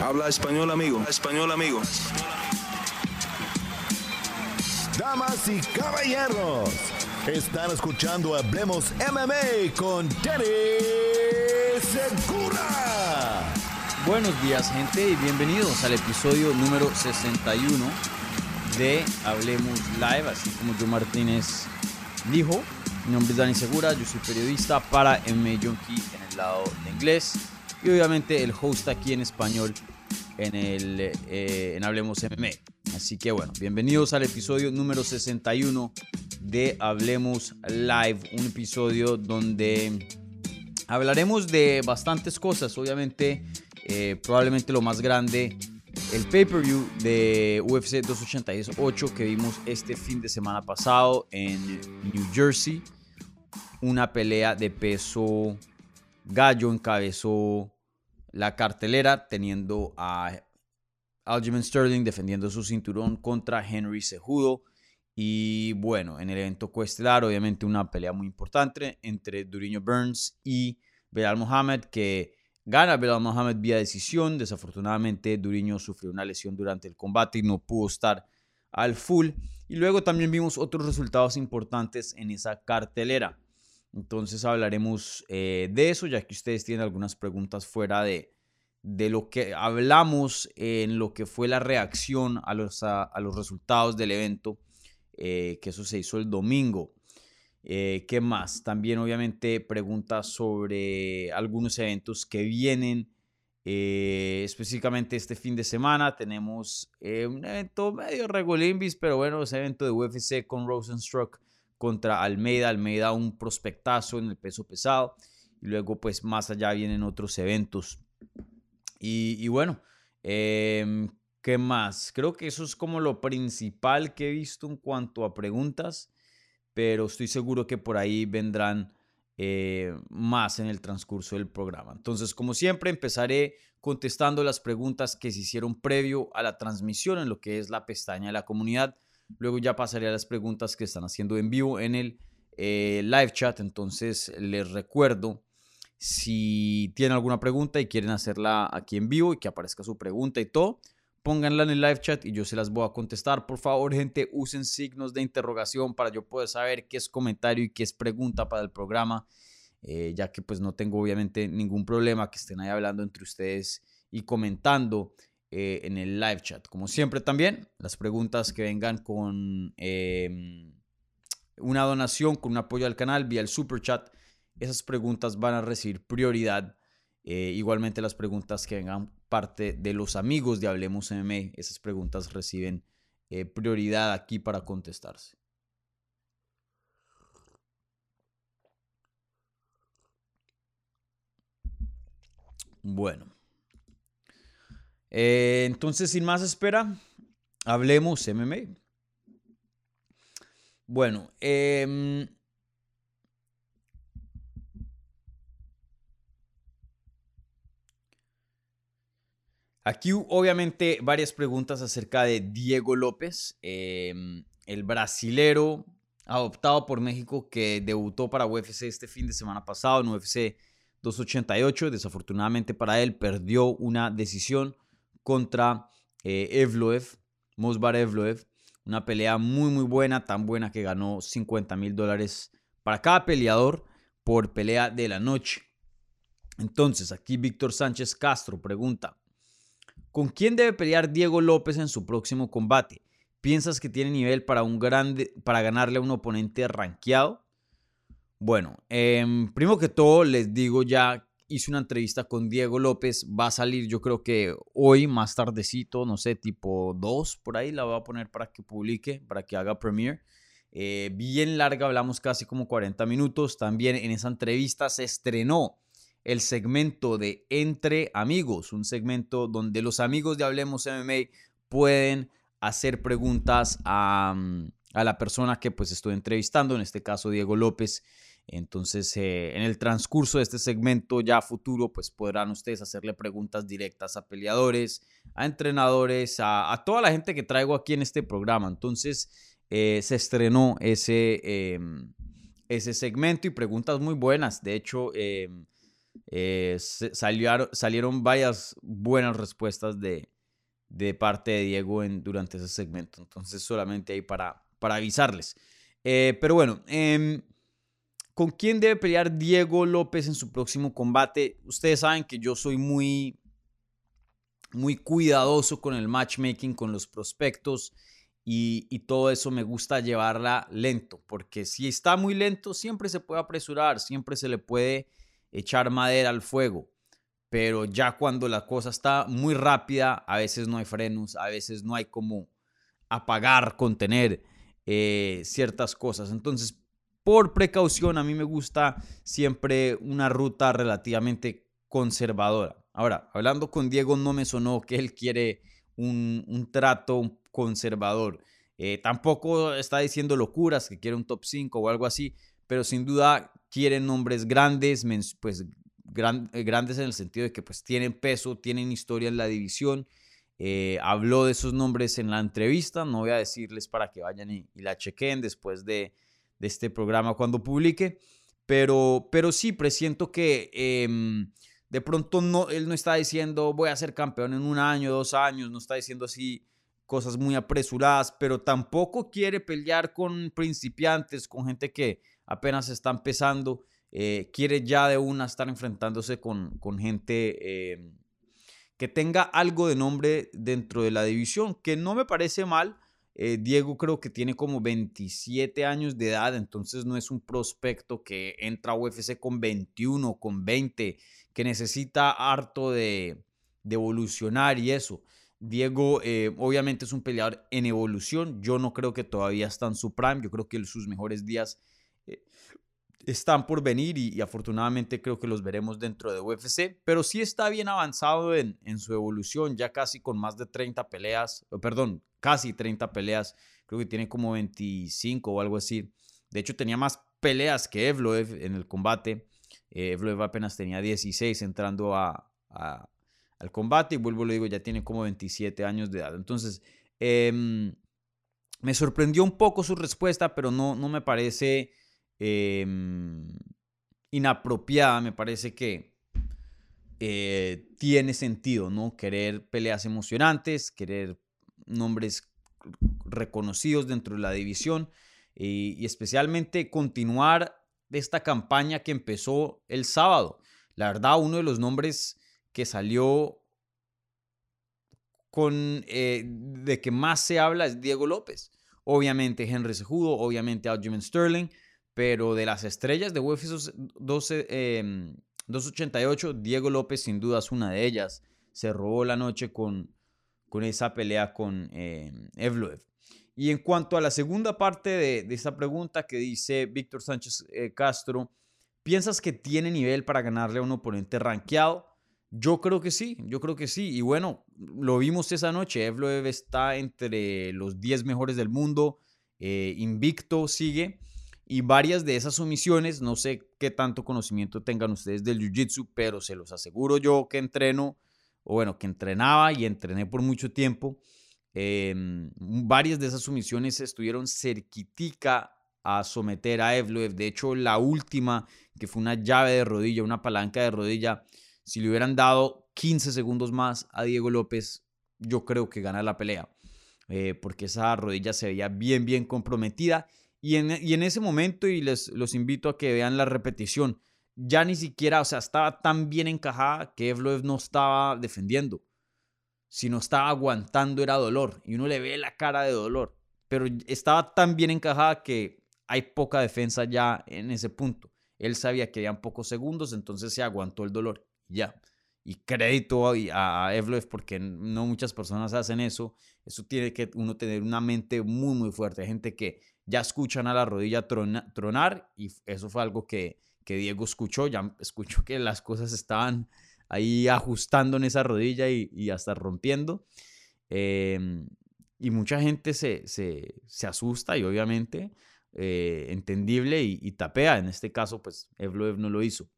Habla español, amigo. Español, amigo. Damas y caballeros, están escuchando Hablemos MMA con Danny Segura. Buenos días, gente, y bienvenidos al episodio número 61 de Hablemos Live. Así como Joe Martínez dijo, mi nombre es Dani Segura, yo soy periodista para MMA Junkie en el lado de inglés y obviamente el host aquí en español en, el, eh, en Hablemos MMA. Así que bueno, bienvenidos al episodio número 61 de Hablemos Live, un episodio donde hablaremos de bastantes cosas, obviamente eh, probablemente lo más grande, el pay-per-view de UFC 288 que vimos este fin de semana pasado en New Jersey, una pelea de peso Gallo encabezó la cartelera teniendo a Aljamain Sterling defendiendo su cinturón contra Henry Cejudo. Y bueno, en el evento coestelar, obviamente una pelea muy importante entre Duriño Burns y Belal Mohamed, que gana Belal Mohamed vía decisión. Desafortunadamente, Duriño sufrió una lesión durante el combate y no pudo estar al full. Y luego también vimos otros resultados importantes en esa cartelera. Entonces hablaremos eh, de eso, ya que ustedes tienen algunas preguntas fuera de, de lo que hablamos en lo que fue la reacción a los, a, los resultados del evento, eh, que eso se hizo el domingo. Eh, ¿Qué más? También obviamente preguntas sobre algunos eventos que vienen. específicamente este fin de semana tenemos un evento medio regulimbis, pero bueno, ese evento de UFC con Rosenstruck contra Almeida. Almeida un prospectazo en el peso pesado. Y luego pues más allá vienen otros eventos. Y, bueno, em, ¿qué más? Creo que eso es como lo principal que he visto en cuanto a preguntas. Pero estoy seguro que por ahí vendrán eh, más en el transcurso del programa. Entonces, como siempre, empezaré contestando las preguntas que se hicieron previo a la transmisión en lo que es la pestaña de la comunidad. Luego ya pasaré a las preguntas que están haciendo en vivo en el eh, live chat. Entonces les recuerdo, si tienen alguna pregunta y quieren hacerla aquí en vivo y que aparezca su pregunta y todo, pónganla en el live chat y yo se las voy a contestar. Por favor, gente, usen signos de interrogación para yo poder saber qué es comentario y qué es pregunta para el programa. Eh, ya que pues no tengo obviamente ningún problema que estén ahí hablando entre ustedes y comentando eh, en el live chat. Como siempre también, las preguntas que vengan con em, una donación, con un apoyo al canal vía el super chat, esas preguntas van a recibir prioridad. Eh, igualmente las preguntas que vengan parte de los amigos de Hablemos MMA, esas preguntas reciben eh, prioridad aquí para contestarse. Bueno. Eh, entonces, sin más espera, hablemos MMA. Bueno, em, aquí obviamente varias preguntas acerca de Diego López, em, el brasilero adoptado por México que debutó para UFC este fin de semana pasado en UFC 288. Desafortunadamente para él perdió una decisión contra eh, Evloev, Mosbar Evloev. Una pelea muy, muy buena, tan buena que ganó 50 mil dólares para cada peleador por pelea de la noche. Entonces, aquí Víctor Sánchez Castro pregunta, ¿con quién debe pelear Diego López en su próximo combate? ¿Piensas que tiene nivel para, un grande, para ganarle a un oponente rankeado? Bueno, em, primero que todo les digo ya hice una entrevista con Diego López. Va a salir, yo creo que hoy, más tardecito, no sé, tipo 2 por ahí. La voy a poner para que publique, para que haga premiere. Eh, bien larga, hablamos casi como 40 minutos. También en esa entrevista se estrenó el segmento de Entre Amigos, un segmento donde los amigos de Hablemos MMA pueden hacer preguntas a, a la persona que pues estoy entrevistando, en este caso Diego López. Entonces, eh, en el transcurso de este segmento ya futuro, pues podrán ustedes hacerle preguntas directas a peleadores, a entrenadores, a, toda la gente que traigo aquí en este programa. Entonces, eh, se estrenó ese, em, ese segmento y preguntas muy buenas. De hecho, em, Eh, salieron, salieron varias buenas respuestas de, de parte de Diego en, durante ese segmento. Entonces solamente ahí para, para avisarles. Pero bueno, em, ¿con quién debe pelear Diego López en su próximo combate? Ustedes saben que yo soy muy, muy cuidadoso con el matchmaking, con los prospectos. Y, todo eso me gusta llevarla lento, porque si está muy lento, siempre se puede apresurar, siempre se le puede echar madera al fuego pero ya cuando la cosa está muy rápida, a veces no hay frenos, a veces no hay como apagar, contener eh, ciertas cosas. Entonces, por precaución, a mí me gusta siempre una ruta relativamente conservadora. Ahora, hablando con Diego, no me sonó que él quiere un, trato conservador. Eh, tampoco está diciendo locuras, que quiere un top 5 o algo así, pero sin duda quiere nombres grandes, pues eh, grandes en el sentido de que pues tienen peso, tienen historia en la división. Eh, habló de esos nombres en la entrevista, no voy a decirles para que vayan y, la chequen después de, este programa cuando publique, pero, pero sí, presiento que em, de pronto no, él no está diciendo voy a ser campeón en un año, dos años, no está diciendo así cosas muy apresuradas, pero tampoco quiere pelear con principiantes, con gente que apenas está empezando. Eh, quiere ya de una estar enfrentándose con, gente eh, que tenga algo de nombre dentro de la división, que no me parece mal. Eh, Diego creo que tiene como 27 años de edad, entonces no es un prospecto que entra a UFC con 21, con 20, que necesita harto de, evolucionar y eso. Diego obviamente es un peleador en evolución, yo no creo que todavía está en su prime, yo creo que sus mejores días están por venir y, afortunadamente creo que los veremos dentro de UFC, pero sí está bien avanzado en, su evolución, ya casi con más de 30 peleas, perdón, casi 30 peleas, creo que tiene como 25 o algo así. De hecho, tenía más peleas que Evloev en el combate. Eh, Evloev apenas tenía 16 entrando a, al combate y vuelvo, lo digo, ya tiene como 27 años de edad. Entonces, em, me sorprendió un poco su respuesta, pero no, no me parece Em, inapropiada, me parece que eh, tiene sentido, ¿no? Querer peleas emocionantes, querer nombres reconocidos dentro de la división y, especialmente continuar esta campaña que empezó el sábado. La verdad, uno de los nombres que salió con eh, de que más se habla es Diego López. Obviamente Henry Sejudo, obviamente Aljamain Sterling, pero de las estrellas de UFC 12, 288, Diego López sin duda es una de ellas. Se robó la noche con, con esa pelea con eh, Evloev. Y en cuanto a la segunda parte de, de esta pregunta que dice Víctor Sánchez eh, Castro, ¿piensas que tiene nivel para ganarle a un oponente rankeado? Yo creo que sí, yo creo que sí. Y bueno, lo vimos esa noche. Evloev está entre los 10 mejores del mundo. Eh, invicto sigue. Y varias de esas sumisiones, no sé qué tanto conocimiento tengan ustedes del Jiu-Jitsu, pero se los aseguro yo que entreno, o bueno, que entrenaba y entrené por mucho tiempo. Em, varias de esas sumisiones estuvieron cerquitica a someter a Evloev. De hecho, la última, que fue una llave de rodilla, una palanca de rodilla, si le hubieran dado 15 segundos más a Diego López, yo creo que gana la pelea. Eh, porque esa rodilla se veía bien, bien comprometida y en, ese momento, y les los invito a que vean la repetición, ya ni siquiera, o sea, estaba tan bien encajada que Evloev no estaba defendiendo, sino estaba aguantando, era dolor. Y uno le ve la cara de dolor. Pero estaba tan bien encajada que hay poca defensa ya en ese punto. Él sabía que habían pocos segundos, entonces se aguantó el dolor. Ya. Y crédito a Evloev porque no muchas personas hacen eso. Eso tiene que uno tener una mente muy, muy fuerte. Hay gente que ya escuchan a la rodilla tronar y eso fue algo que, Diego escuchó, ya escuchó que las cosas estaban ahí ajustando en esa rodilla y, hasta rompiendo. Em, y mucha gente se, asusta y obviamente eh, entendible y, tapea. En este caso, pues Evloev no lo hizo.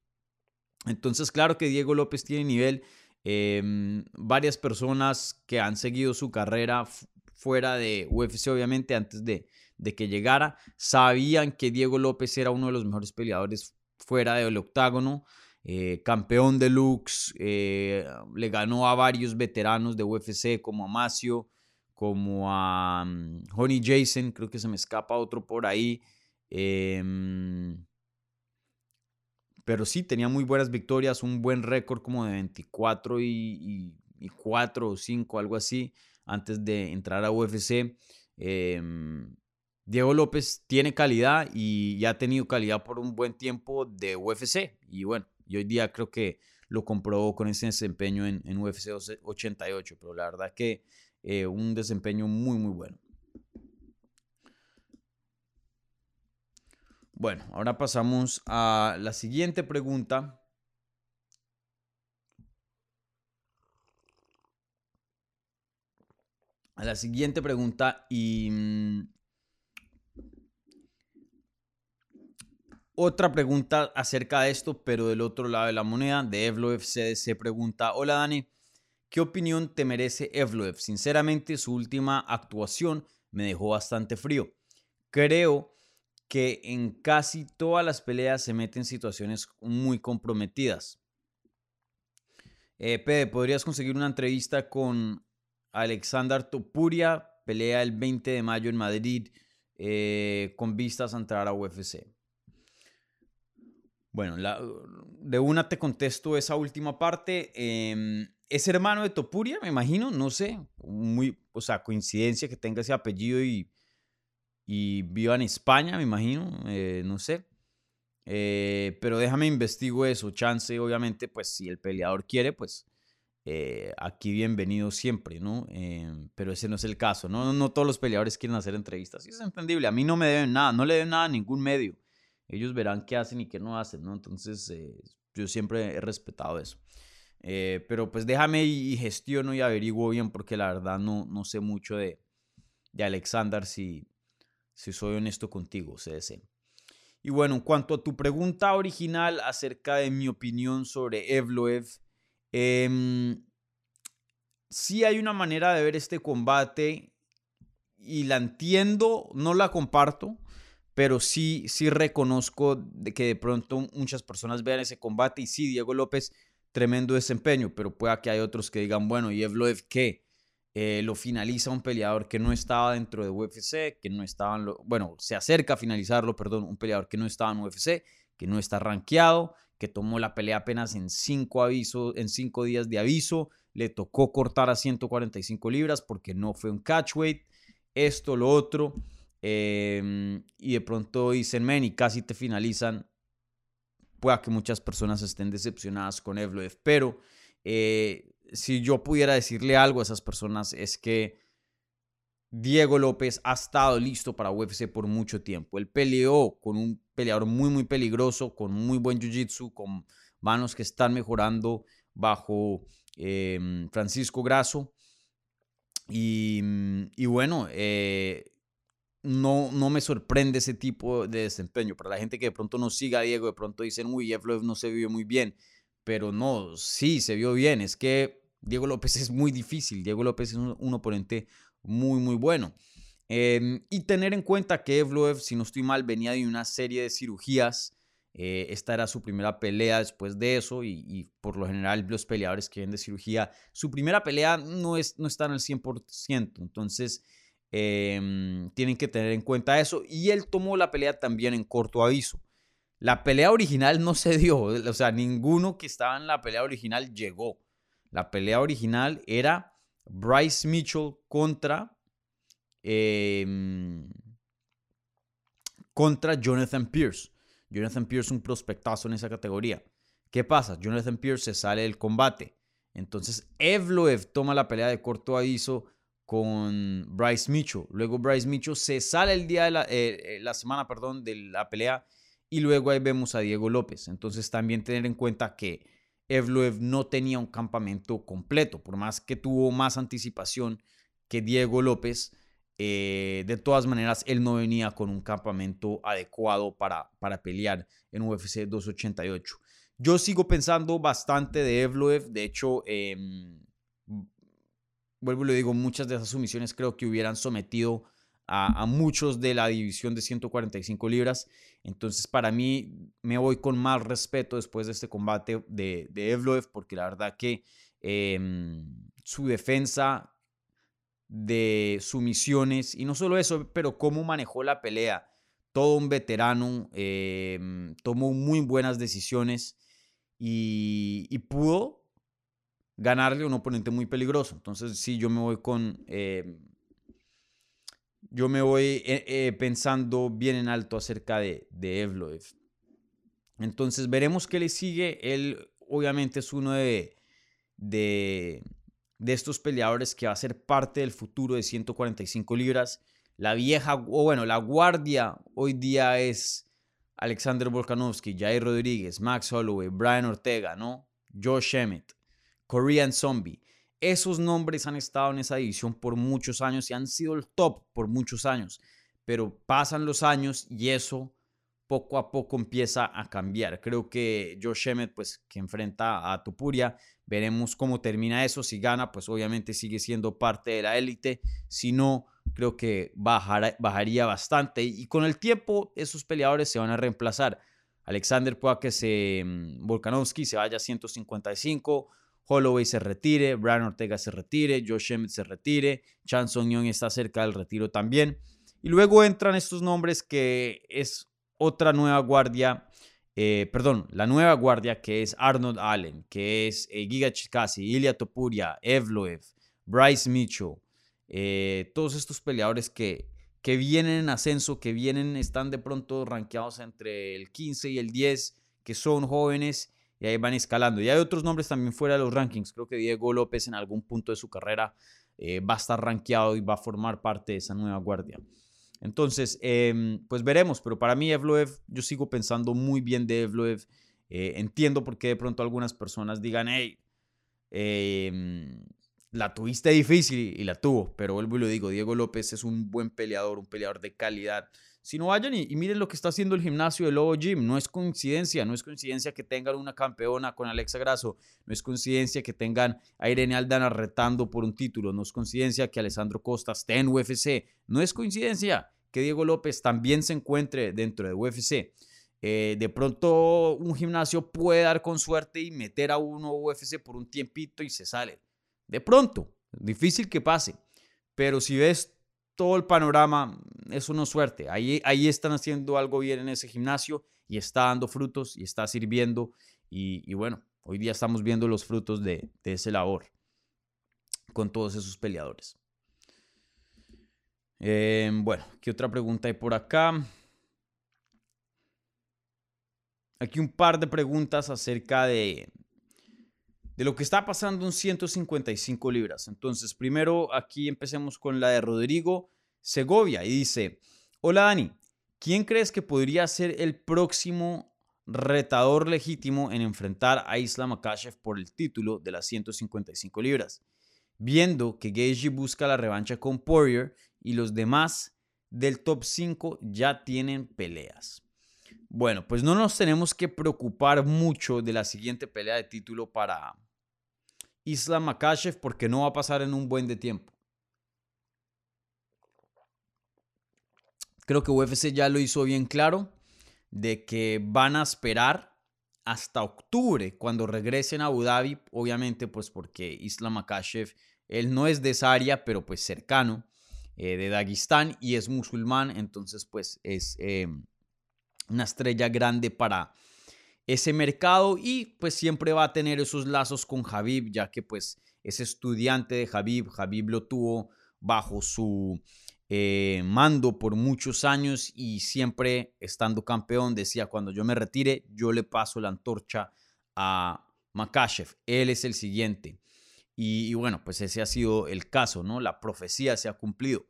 Entonces, claro que Diego López tiene nivel. Em, varias personas que han seguido su carrera fuera de UFC, obviamente, antes de, de que llegara. Sabían que Diego López era uno de los mejores peleadores fuera del octágono. eh, campeón de Lux, le ganó a varios veteranos de UFC como a Macio, como a um, Honey Jason, creo que se me escapa otro por ahí. Em, pero sí, tenía muy buenas victorias, un buen récord como de 24 y, 4 o 5, algo así, antes de entrar a UFC. Diego López tiene calidad y ya ha tenido calidad por un buen tiempo de UFC. Y bueno, y hoy día creo que lo comprobó con ese desempeño en, en UFC 88. Pero la verdad que eh, un desempeño muy, muy bueno. Bueno, ahora pasamos a la siguiente pregunta. A la siguiente pregunta y otra pregunta acerca de esto, pero del otro lado de la moneda, de Evloev se pregunta, hola Dani, ¿qué opinión te merece Evloev? Sinceramente, su última actuación me dejó bastante frío. Creo que en casi todas las peleas se mete en situaciones muy comprometidas. Eh, Pede, ¿podrías conseguir una entrevista con Alexander Topuria? Pelea el 20 de mayo en Madrid eh, con vistas a entrar a UFC. Bueno, de una te contesto esa última parte. Em, es hermano de Topuria, me imagino, no sé, muy, o sea, coincidencia que tenga ese apellido y y viva en España, me imagino, eh, no sé. Eh, pero déjame investigo eso, chance, obviamente, pues si el peleador quiere, pues eh, aquí bienvenido siempre, ¿no? pero ese no es el caso, ¿no? No todos los peleadores quieren hacer entrevistas, y es entendible, a mí no me deben nada, no le deben nada a ningún medio, ellos verán qué hacen y qué no hacen, ¿no? Entonces, yo siempre he respetado eso. pero pues déjame y, gestiono y averiguo bien porque la verdad no, no sé mucho de, de Alexander si, si soy honesto contigo, CDC. Y bueno, en cuanto a tu pregunta original acerca de mi opinión sobre Evloev, eh, sí hay una manera de ver este combate y la entiendo, no la comparto, pero sí, sí reconozco que de pronto muchas personas vean ese combate y sí, Diego López, tremendo desempeño, pero pueda que hay otros que digan, bueno, ¿y Evloev qué? Eh, lo finaliza un peleador que no estaba dentro de UFC, que no estaba, en bueno, se acerca a finalizarlo, perdón, un peleador que no estaba en UFC, que no está rankeado, que tomó la pelea apenas en cinco, avisos, en cinco días de aviso, le tocó cortar a 145 libras porque no fue un catchweight, esto, lo otro, em, y de pronto dicen, men, y casi te finalizan, pueda que muchas personas estén decepcionadas con Evloev, pero eh, si yo pudiera decirle algo a esas personas es que Diego López ha estado listo para UFC por mucho tiempo. Él peleó con un peleador muy, muy peligroso, con muy buen jiu-jitsu, con manos que están mejorando bajo em, Francisco Grasso. Y, bueno, eh, no, no me sorprende ese tipo de desempeño. Para la gente que de pronto no siga a Diego, de pronto dicen, uy, Jeff no se vio muy bien. Pero no, sí, se vio bien. Es que Diego López es muy difícil. Diego López es un, oponente muy, muy bueno. Em, y tener en cuenta que Evloev, si no estoy mal, venía de una serie de cirugías. Eh, esta era su primera pelea después de eso y, por lo general los peleadores que vienen de cirugía, su primera pelea no, es, no está en el 100%. Entonces, em, tienen que tener en cuenta eso. Y él tomó la pelea también en corto aviso. La pelea original no se dio, o sea, ninguno que estaba en la pelea original llegó. La pelea original era Bryce Mitchell contra, em, contra Jonathan Pierce. Jonathan Pierce un prospectazo en esa categoría. ¿Qué pasa? Jonathan Pierce se sale del combate. Entonces Evloev toma la pelea de corto aviso con Bryce Mitchell. Luego Bryce Mitchell se sale el día de la, eh, eh, la semana, perdón, de la pelea y luego ahí vemos a Diego López. Entonces también tener en cuenta que Evloev no tenía un campamento completo, por más que tuvo más anticipación que Diego López. Eh, de todas maneras, él no venía con un campamento adecuado para, para pelear en UFC 288. Yo sigo pensando bastante de Evloev. De hecho, em, vuelvo y le digo, muchas de esas sumisiones creo que hubieran sometido a, muchos de la división de 145 libras. Entonces, para mí, me voy con más respeto después de este combate de, de Evloev, porque la verdad que em, su defensa de sumisiones, y no solo eso, pero cómo manejó la pelea. Todo un veterano, em, tomó muy buenas decisiones y, pudo ganarle a un oponente muy peligroso. Entonces, sí, yo me voy con. Em, yo me voy eh, eh, pensando bien en alto acerca de, de Evloev. Entonces, veremos qué le sigue. Él, obviamente, es uno de, de, de estos peleadores que va a ser parte del futuro de 145 libras. La vieja, o bueno, la guardia hoy día es Alexander Volkanovski, Jair Rodríguez, Max Holloway, Brian Ortega, ¿no? Josh Emmett, Korean Zombie. Esos nombres han estado en esa división por muchos años y han sido el top por muchos años. Pero pasan los años y eso poco a poco empieza a cambiar. Creo que Josh Emmett, pues que enfrenta a Tupuria, veremos cómo termina eso. Si gana, pues obviamente sigue siendo parte de la élite. Si no, creo que bajaría bastante. Y con el tiempo, esos peleadores se van a reemplazar. Alexander pueda que se. Mm, Volkanovski se vaya a 155. Holloway se retire. Brian Ortega se retire. Josh Emmett se retire. Chan Song está cerca del retiro también. Y luego entran estos nombres que es otra nueva guardia. Eh, perdón, la nueva guardia que es Arnold Allen, que es eh, Giga Chikasi, Ilya Topuria, Evloev, Bryce Mitchell, eh, todos estos peleadores que, que vienen en ascenso, que vienen, están de pronto rankeados entre el 15 y el 10, que son jóvenes y ahí van escalando. Y hay otros nombres también fuera de los rankings. Creo que Diego López en algún punto de su carrera eh, va a estar rankeado y va a formar parte de esa nueva guardia. Entonces, em, pues veremos, pero para mí Evloev, yo sigo pensando muy bien de Evloev. Eh, entiendo por qué de pronto algunas personas digan, hey, eh, la tuviste difícil y la tuvo, pero vuelvo y lo digo, Diego López es un buen peleador, un peleador de calidad. Si no vayan y, miren lo que está haciendo el gimnasio de Lobo Gym, no es coincidencia, no es coincidencia que tengan una campeona con Alexa Grasso, no es coincidencia que tengan a Irene Aldana retando por un título, no es coincidencia que Alessandro Costa esté en UFC, no es coincidencia que Diego López también se encuentre dentro de UFC. Eh, de pronto un gimnasio puede dar con suerte y meter a uno UFC por un tiempito y se sale. De pronto, difícil que pase, pero si ves todo el panorama, eso no es suerte. Ahí, ahí están haciendo algo bien en ese gimnasio y está dando frutos y está sirviendo. Y, bueno, hoy día estamos viendo los frutos de, de ese labor con todos esos peleadores. Em, bueno, ¿qué otra pregunta hay por acá? Aquí un par de preguntas acerca de, de lo que está pasando en 155 libras. Entonces, primero aquí empecemos con la de Rodrigo Segovia y dice, hola Dani, ¿quién crees que podría ser el próximo retador legítimo en enfrentar a Islam Makashev por el título de las 155 libras? Viendo que Gaethje busca la revancha con Poirier y los demás del top 5 ya tienen peleas. Bueno, pues no nos tenemos que preocupar mucho de la siguiente pelea de título para, Islam Makashev porque no va a pasar en un buen de tiempo. Creo que UFC ya lo hizo bien claro de que van a esperar hasta octubre cuando regresen a Abu Dhabi, obviamente pues porque Islam Makashev, él no es de esa área, pero pues cercano eh, de Dagestán y es musulmán, entonces pues es eh, una estrella grande para ese mercado y pues siempre va a tener esos lazos con Javib, ya que pues es estudiante de Javib, Javib lo tuvo bajo su eh, mando por muchos años y siempre estando campeón decía cuando yo me retire yo le paso la antorcha a Makashev, él es el siguiente. Y, y, bueno, pues ese ha sido el caso, ¿no? La profecía se ha cumplido.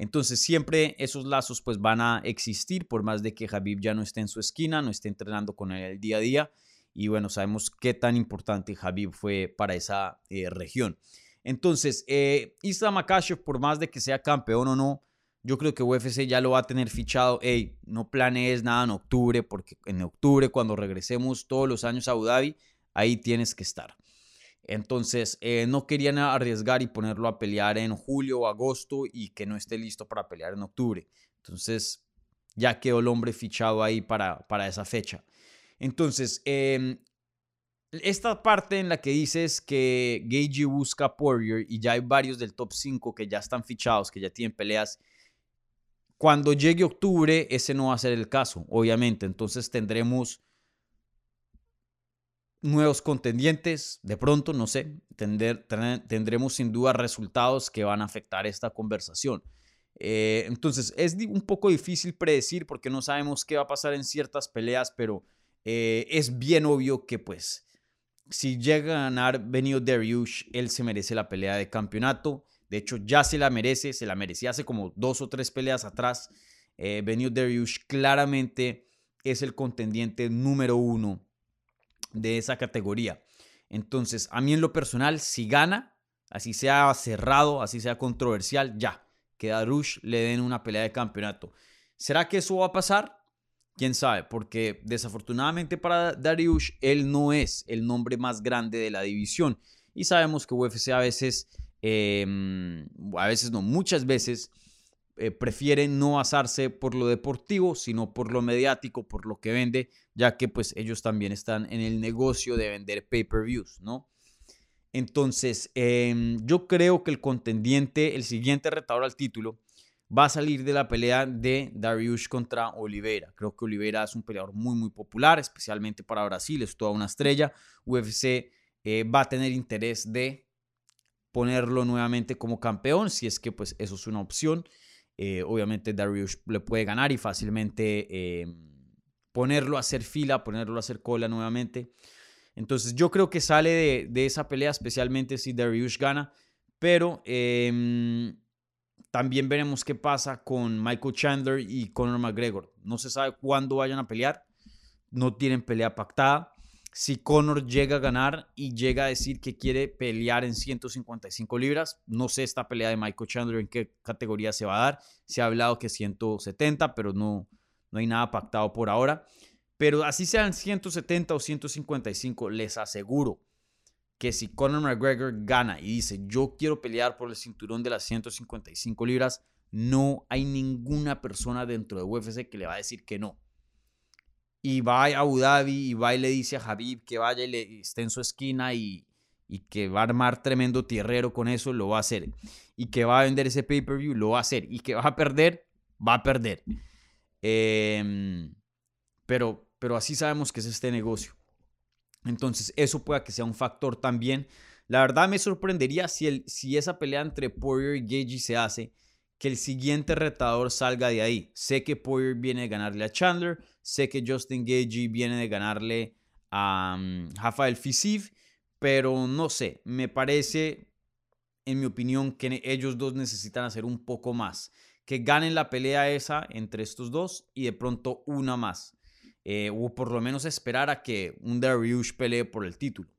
Entonces siempre esos lazos pues van a existir por más de que Javib ya no esté en su esquina, no esté entrenando con él el día a día. Y bueno, sabemos qué tan importante Javib fue para esa eh, región. Entonces, eh, Islam por más de que sea campeón o no, yo creo que UFC ya lo va a tener fichado. Hey, no planees nada en octubre, porque en octubre, cuando regresemos todos los años a Abu Dhabi, ahí tienes que estar. Entonces, eh, no querían arriesgar y ponerlo a pelear en julio o agosto y que no esté listo para pelear en octubre. Entonces, ya quedó el hombre fichado ahí para, para esa fecha. Entonces, em, esta parte en la que dices que Gagey busca Poirier y ya hay varios del top 5 que ya están fichados, que ya tienen peleas. Cuando llegue octubre, ese no va a ser el caso, obviamente. Entonces tendremos nuevos contendientes, de pronto, no sé, tendremos sin duda resultados que van a afectar esta conversación. Eh, entonces, es un poco difícil predecir porque no sabemos qué va a pasar en ciertas peleas, pero eh, es bien obvio que pues si llega a ganar Benio Dariush, él se merece la pelea de campeonato. De hecho, ya se la merece, se la merecía hace como dos o tres peleas atrás. Eh, Benio Dariush claramente es el contendiente número uno de esa categoría. Entonces, a mí en lo personal, si gana, así sea cerrado, así sea controversial, ya, que a Rush le den una pelea de campeonato. ¿Será que eso va a pasar? Quién sabe, porque desafortunadamente para Dariush, él no es el nombre más grande de la división. Y sabemos que UFC a veces, em, a veces no, muchas veces eh, prefiere no basarse por lo deportivo, sino por lo mediático, por lo que vende, ya que pues ellos también están en el negocio de vender pay-per-views, ¿no? Entonces, em, yo creo que el contendiente, el siguiente retador al título, va a salir de la pelea de Darius contra Oliveira. Creo que Oliveira es un peleador muy, muy popular, especialmente para Brasil, es toda una estrella. UFC eh, va a tener interés de ponerlo nuevamente como campeón, si es que pues eso es una opción. Eh, obviamente Darius le puede ganar y fácilmente eh, ponerlo a hacer fila, ponerlo a hacer cola nuevamente. Entonces yo creo que sale de, esa pelea, especialmente si Darius gana, pero em, también veremos qué pasa con Michael Chandler y Conor McGregor. No se sabe cuándo vayan a pelear, no tienen pelea pactada si Conor llega a ganar y llega a decir que quiere pelear en 155 libras, no sé esta pelea de Michael Chandler en qué categoría se va a dar. Se ha hablado que 170, pero no, no hay nada pactado por ahora. Pero así sean 170 o 155, les aseguro que si Conor McGregor gana y dice yo quiero pelear por el cinturón de las 155 libras, no hay ninguna persona dentro de UFC que le va a decir que no y va a Abu Dhabi y va y le dice a Habib que vaya y le, esté en su esquina y, que va a armar tremendo tierrero con eso, lo va a hacer. Y que va a vender ese pay-per-view, lo va a hacer. Y que va a perder, va a perder. Em, pero, pero así sabemos que es este negocio. Entonces, eso puede que sea un factor también. La verdad me sorprendería si, el, si esa pelea entre Poirier y Gagey se hace, que el siguiente retador salga de ahí. Sé que Poirier viene a ganarle a Chandler, Sé que Justin Gagey viene de ganarle a mm, Rafael Fisiv, pero no sé, me parece, en mi opinión, que ellos dos necesitan hacer un poco más. Que ganen la pelea esa entre estos dos y de pronto una más. Eh, o por lo menos esperar a que un Dariush pelee por el título.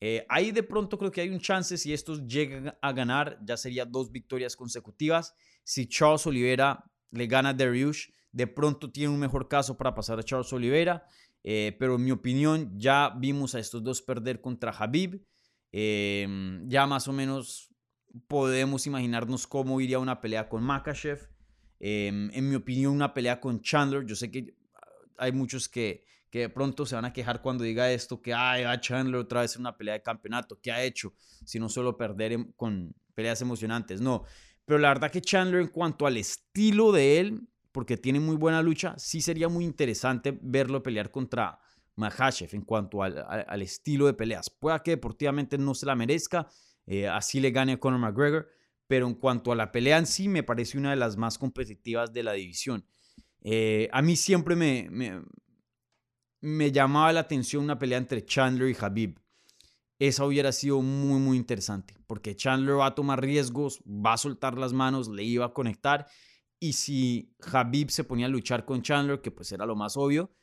Eh, ahí de pronto creo que hay un chance si estos llegan a ganar, ya sería dos victorias consecutivas. Si Charles Oliveira le gana a Dariush, de pronto tiene un mejor caso para pasar a Charles Oliveira, eh, pero en mi opinión ya vimos a estos dos perder contra Habib. Em, ya más o menos podemos imaginarnos cómo iría una pelea con Makachev. Em, en mi opinión, una pelea con Chandler. Yo sé que hay muchos que, que de pronto se van a quejar cuando diga esto, que Ay, a Chandler otra vez en una pelea de campeonato. ¿Qué ha hecho? Si no solo perder con peleas emocionantes. No, pero la verdad que Chandler en cuanto al estilo de él, porque tiene muy buena lucha, sí sería muy interesante verlo pelear contra Mahashev en cuanto al, estilo de peleas. Pueda que deportivamente no se la merezca, eh, así le gane a Conor McGregor, pero en cuanto a la pelea en sí, me parece una de las más competitivas de la división. Eh, a mí siempre me, me, me, llamaba la atención una pelea entre Chandler y Habib. Esa hubiera sido muy, muy interesante, porque Chandler va a tomar riesgos, va a soltar las manos, le iba a conectar y si Habib se ponía a luchar con Chandler, que pues era lo más obvio,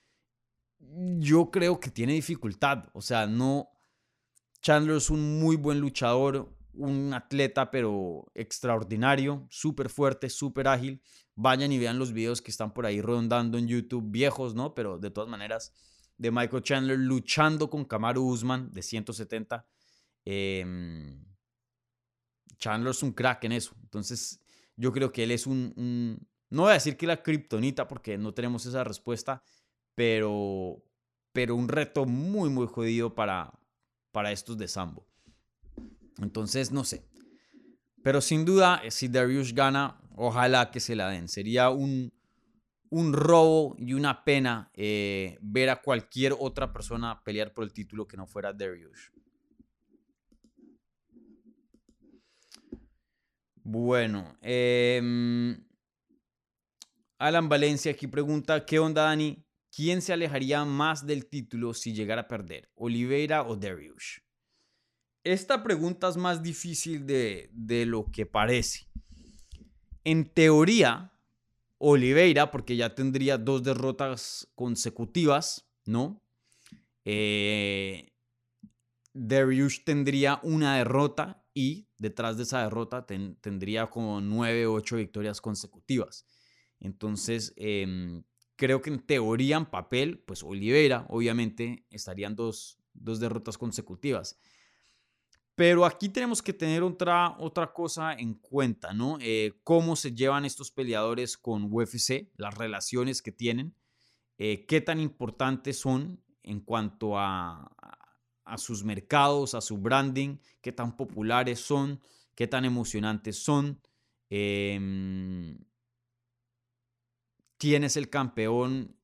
yo creo que tiene dificultad. O sea, no. Chandler es un muy buen luchador, un atleta, pero extraordinario, súper fuerte, súper ágil. Vayan y vean los videos que están por ahí rondando en YouTube, viejos, ¿no? Pero de todas maneras, de Michael Chandler luchando con Kamaru Usman de 170. Em, Chandler es un crack en eso. Entonces, yo creo que él es un, un no voy a decir que la kriptonita porque no tenemos esa respuesta, pero, pero un reto muy, muy jodido para, para estos de Sambo. Entonces, no sé. Pero sin duda, si Darius gana, ojalá que se la den. Sería un, un robo y una pena eh, ver a cualquier otra persona pelear por el título que no fuera Darius. Bueno, em, Alan Valencia aquí pregunta, ¿qué onda Dani? ¿Quién se alejaría más del título si llegara a perder? ¿Oliveira o Darius? Esta pregunta es más difícil de, de lo que parece. En teoría, Oliveira, porque ya tendría dos derrotas consecutivas, ¿no? Eh, Darius tendría una derrota y detrás de esa derrota tendría como nueve o ocho victorias consecutivas. Entonces, em, creo que en teoría, en papel, pues Oliveira, obviamente, estarían dos, dos derrotas consecutivas. Pero aquí tenemos que tener otra, otra cosa en cuenta, ¿no? Eh, cómo se llevan estos peleadores con UFC, las relaciones que tienen, eh, qué tan importantes son en cuanto a, a sus mercados, a su branding, qué tan populares son, qué tan emocionantes son. Em, ¿Quién es el campeón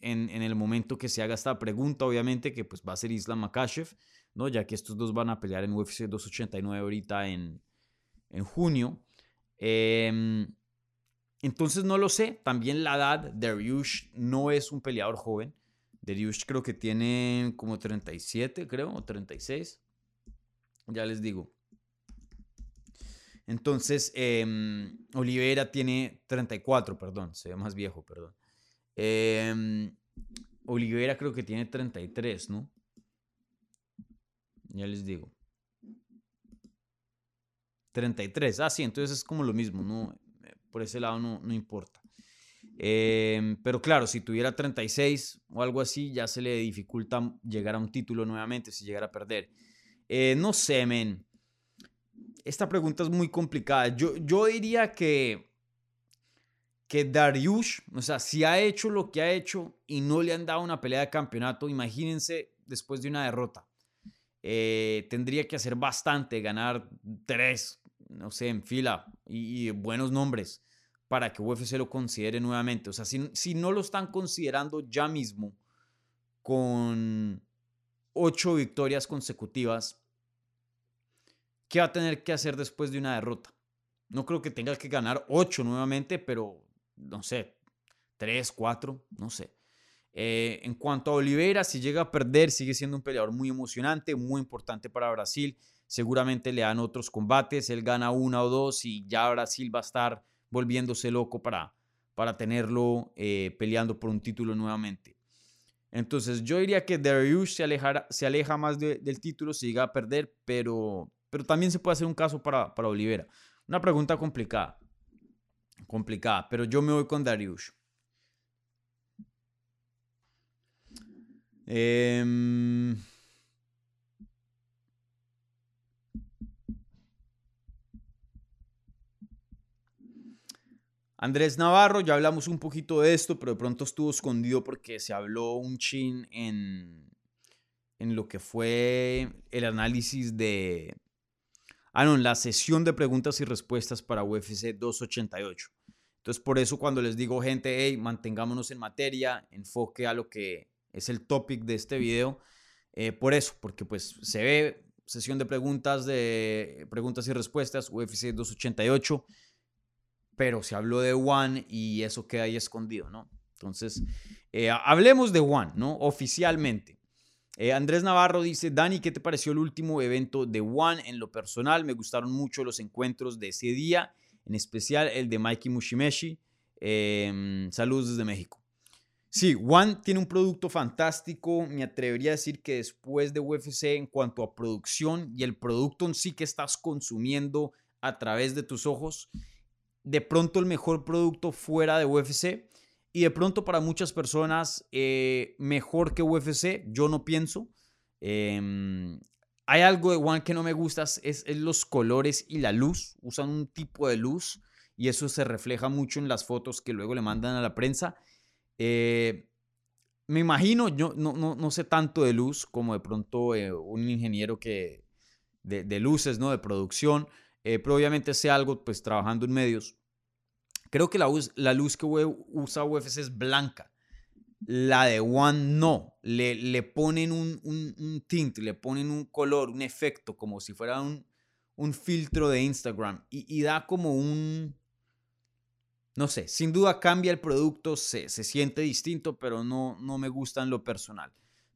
en, el momento que se haga esta pregunta? Obviamente que pues va a ser Islam Makashev. ¿no? Ya que estos dos van a pelear en UFC 289 ahorita en, en junio. Em, entonces no lo sé. También la edad, Dariush no es un peleador joven. Dariush creo que tiene como 37, creo, o 36. Ya les digo. Entonces, eh, Oliveira tiene 34, perdón, se ve más viejo, perdón. Eh, Oliveira creo que tiene 33, ¿no? Ya les digo. 33. Ah, sí, entonces es como lo mismo, ¿no? Eh, por ese lado no, no importa. Em, pero claro, si tuviera 36 o algo así, ya se le dificulta llegar a un título nuevamente si llegara a perder. Eh, no sé, men. Esta pregunta es muy complicada. Yo, yo diría que, que Dariush, o sea, si ha hecho lo que ha hecho y no le han dado una pelea de campeonato, imagínense después de una derrota. Eh, tendría que hacer bastante, ganar tres, no sé, en fila y, buenos nombres para que UFC lo considere nuevamente. O sea, si, si no lo están considerando ya mismo con ocho victorias consecutivas, ¿qué va a tener que hacer después de una derrota? No creo que tenga que ganar ocho nuevamente, pero no sé, tres, cuatro, no sé. Eh, en cuanto a Oliveira, si llega a perder, sigue siendo un peleador muy emocionante, muy importante para Brasil. Seguramente le dan otros combates, él gana una o dos y ya Brasil va a estar volviéndose loco para, para tenerlo eh, peleando por un título nuevamente. Entonces yo diría que Darius se, se aleja más del título si llega a perder, pero, pero también se puede hacer un caso para, para Oliveira. Una pregunta complicada, complicada, pero yo me voy con Darius. Em, Andrés Navarro, ya hablamos un poquito de esto, pero de pronto estuvo escondido porque se habló un chin en, en lo que fue el análisis de... Ah, no, la sesión de preguntas y respuestas para UFC 288. Entonces, por eso cuando les digo, gente, hey, mantengámonos en materia, enfoque a lo que es el topic de este video. Eh, por eso, porque pues se ve sesión de preguntas, de preguntas y respuestas, UFC 288, pero se habló de One y eso queda ahí escondido, ¿no? Entonces, eh, hablemos de One, ¿no? Oficialmente. Eh, Andrés Navarro dice, Dani, ¿qué te pareció el último evento de One? En lo personal, me gustaron mucho los encuentros de ese día, en especial el de Mikey Mushimeshi. saludos desde México. Sí, One tiene un producto fantástico. Me atrevería a decir que después de UFC, en cuanto a producción y el producto en sí que estás consumiendo a través de tus ojos, de pronto el mejor producto fuera de UFC. Y de pronto para muchas personas, eh, mejor que UFC, yo no pienso. Em, hay algo de One que no me gusta, es, los colores y la luz. Usan un tipo de luz y eso se refleja mucho en las fotos que luego le mandan a la prensa. Eh, me imagino, yo no, no, no, sé tanto de luz como de pronto eh, un ingeniero que de, de, luces, ¿no? De producción, eh, pero obviamente sé algo pues trabajando en medios. Creo que la, la luz que usa UFC es blanca. La de One no. Le, le ponen un, un, tint, le ponen un color, un efecto, como si fuera un, un filtro de Instagram. Y, da como un. No sé, sin duda cambia el producto, se, se siente distinto, pero no, no me gusta en lo personal.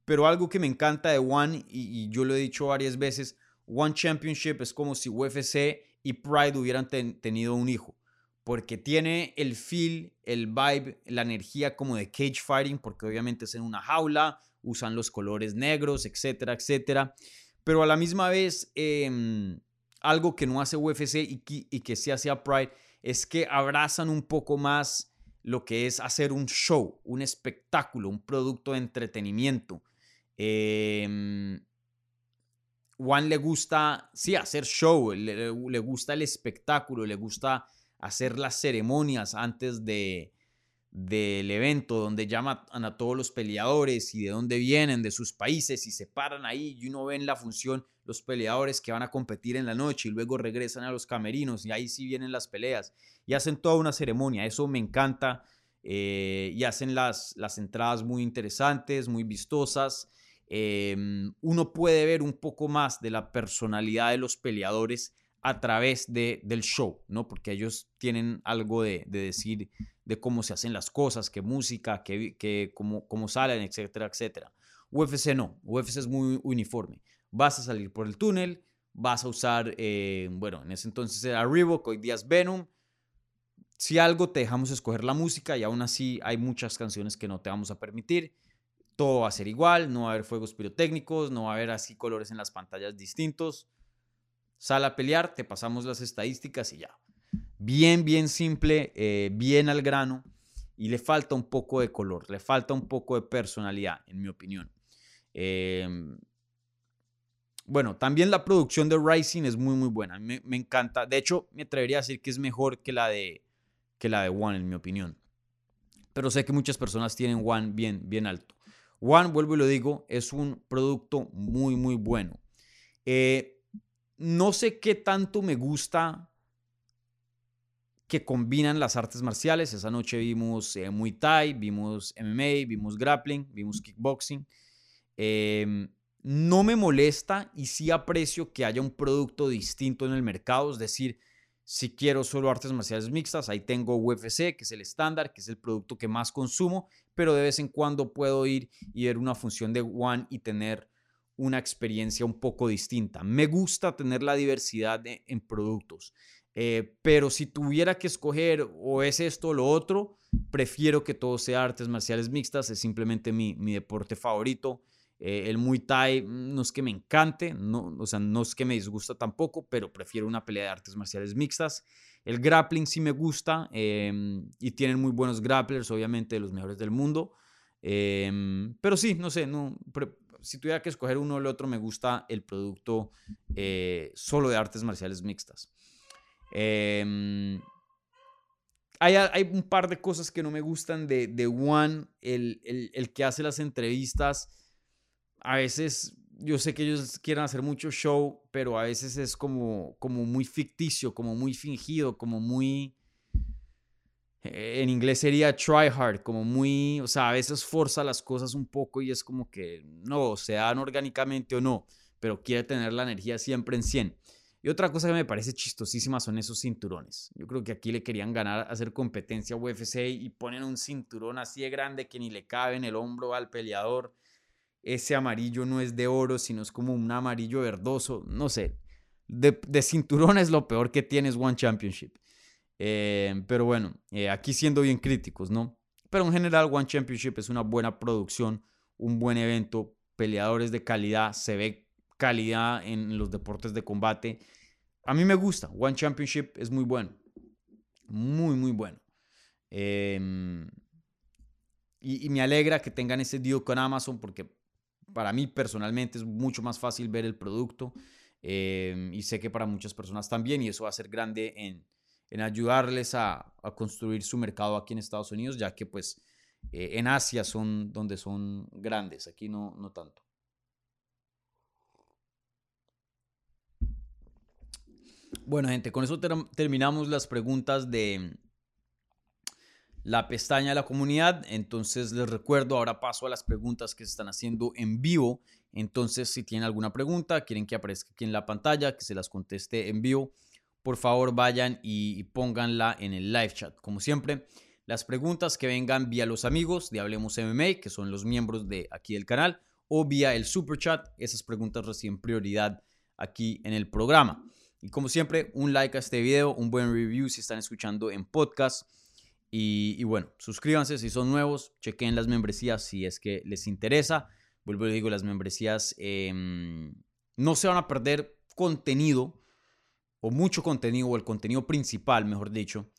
Pero algo que me encanta de One, y, yo lo he dicho varias veces, One Championship es como si UFC y Pride hubieran tenido un hijo porque tiene el feel, el vibe, la energía como de cage fighting, porque obviamente es en una jaula, usan los colores negros, etcétera, etcétera. Pero a la misma vez, em, algo que no hace UFC y que, y que sí hace Pride es que abrazan un poco más lo que es hacer un show, un espectáculo, un producto de entretenimiento. Eh, Juan le gusta, sí, hacer show, le gusta el espectáculo, le gusta hacer las ceremonias antes de, del evento donde llaman a todos los peleadores y de dónde vienen, de sus países y se paran ahí y uno ve en la función los peleadores que van a competir en la noche y luego regresan a los camerinos y ahí sí vienen las peleas y hacen toda una ceremonia, eso me encanta eh, y hacen las, las entradas muy interesantes, muy vistosas. Em, uno puede ver un poco más de la personalidad de los peleadores a través de, del show, ¿no? Porque ellos tienen algo de, decir de cómo se hacen las cosas, qué música, qué, qué, cómo, cómo salen, etcétera, etcétera. UFC no, UFC es muy uniforme. Vas a salir por el túnel, vas a usar, eh, bueno, en ese entonces era Reebok, hoy día es Venom. Si algo te dejamos escoger la música y aún así hay muchas canciones que no te vamos a permitir. Todo va a ser igual, no va a haber fuegos pirotécnicos, no va a haber así colores en las pantallas distintos sal a pelear, te pasamos las estadísticas y ya. Bien, bien simple, eh, bien al grano y le falta un poco de color, le falta un poco de personalidad, en mi opinión. Em, bueno, también la producción de Rising es muy, muy buena. Me, encanta. De hecho, me atrevería a decir que es mejor que la de, que la de One, en mi opinión. Pero sé que muchas personas tienen One bien, bien alto. One, vuelvo y lo digo, es un producto muy, muy bueno. Eh, no sé qué tanto me gusta que combinan las artes marciales. Esa noche vimos eh, Muay Thai, vimos MMA, vimos grappling, vimos kickboxing. Em, no me molesta y sí aprecio que haya un producto distinto en el mercado. Es decir, si quiero solo artes marciales mixtas, ahí tengo UFC, que es el estándar, que es el producto que más consumo, pero de vez en cuando puedo ir y ver una función de One y tener una experiencia un poco distinta. Me gusta tener la diversidad en productos, eh, pero si tuviera que escoger o es esto o lo otro, prefiero que todo sea artes marciales mixtas, es simplemente mi, deporte favorito. Eh, el Muay Thai mm, no es que me encante, no, o sea, no es que me disgusta tampoco, pero prefiero una pelea de artes marciales mixtas. El grappling sí me gusta em, y tienen muy buenos grapplers, obviamente, de los mejores del mundo. Em, pero sí, no sé, no, si tuviera que escoger uno o el otro, me gusta el producto eh, solo de artes marciales mixtas. Em, hay, hay, un par de cosas que no me gustan de, de One, el, el, el, que hace las entrevistas. A veces, yo sé que ellos quieren hacer mucho show, pero a veces es como, como muy ficticio, como muy fingido, como muy en inglés sería try hard, como muy, o sea, a veces forza las cosas un poco y es como que no, se dan orgánicamente o no, pero quiere tener la energía siempre en 100. Y otra cosa que me parece chistosísima son esos cinturones. Yo creo que aquí le querían ganar, hacer competencia a UFC y ponen un cinturón así de grande que ni le cabe en el hombro al peleador. Ese amarillo no es de oro, sino es como un amarillo verdoso. No sé. De, de cinturón es lo peor que tienes One Championship. Eh, pero bueno, eh, aquí siendo bien críticos, ¿no? Pero en general One Championship es una buena producción, un buen evento, peleadores de calidad, se ve calidad en los deportes de combate. A mí me gusta, One Championship es muy bueno, muy, muy bueno. Em, y, me alegra que tengan ese deal con Amazon porque para mí personalmente es mucho más fácil ver el producto eh, y sé que para muchas personas también y eso va a ser grande en, en ayudarles a, a, construir su mercado aquí en Estados Unidos, ya que pues eh, en Asia son donde son grandes, aquí no, no tanto. Bueno, gente, con eso ter terminamos las preguntas de la pestaña de la comunidad. Entonces les recuerdo, ahora paso a las preguntas que se están haciendo en vivo. Entonces, si tienen alguna pregunta, quieren que aparezca aquí en la pantalla, que se las conteste en vivo, por favor vayan y, pónganla en el live chat. Como siempre, las preguntas que vengan vía los amigos de Hablemos MMA, que son los miembros de aquí del canal, o vía el super chat, esas preguntas reciben prioridad aquí en el programa. Y como siempre, un like a este video, un buen review si están escuchando en podcast. Y, bueno, suscríbanse si son nuevos, chequen las membresías si es que les interesa. Vuelvo y digo, las membresías em, no se van a perder contenido o mucho contenido o el contenido principal, mejor dicho,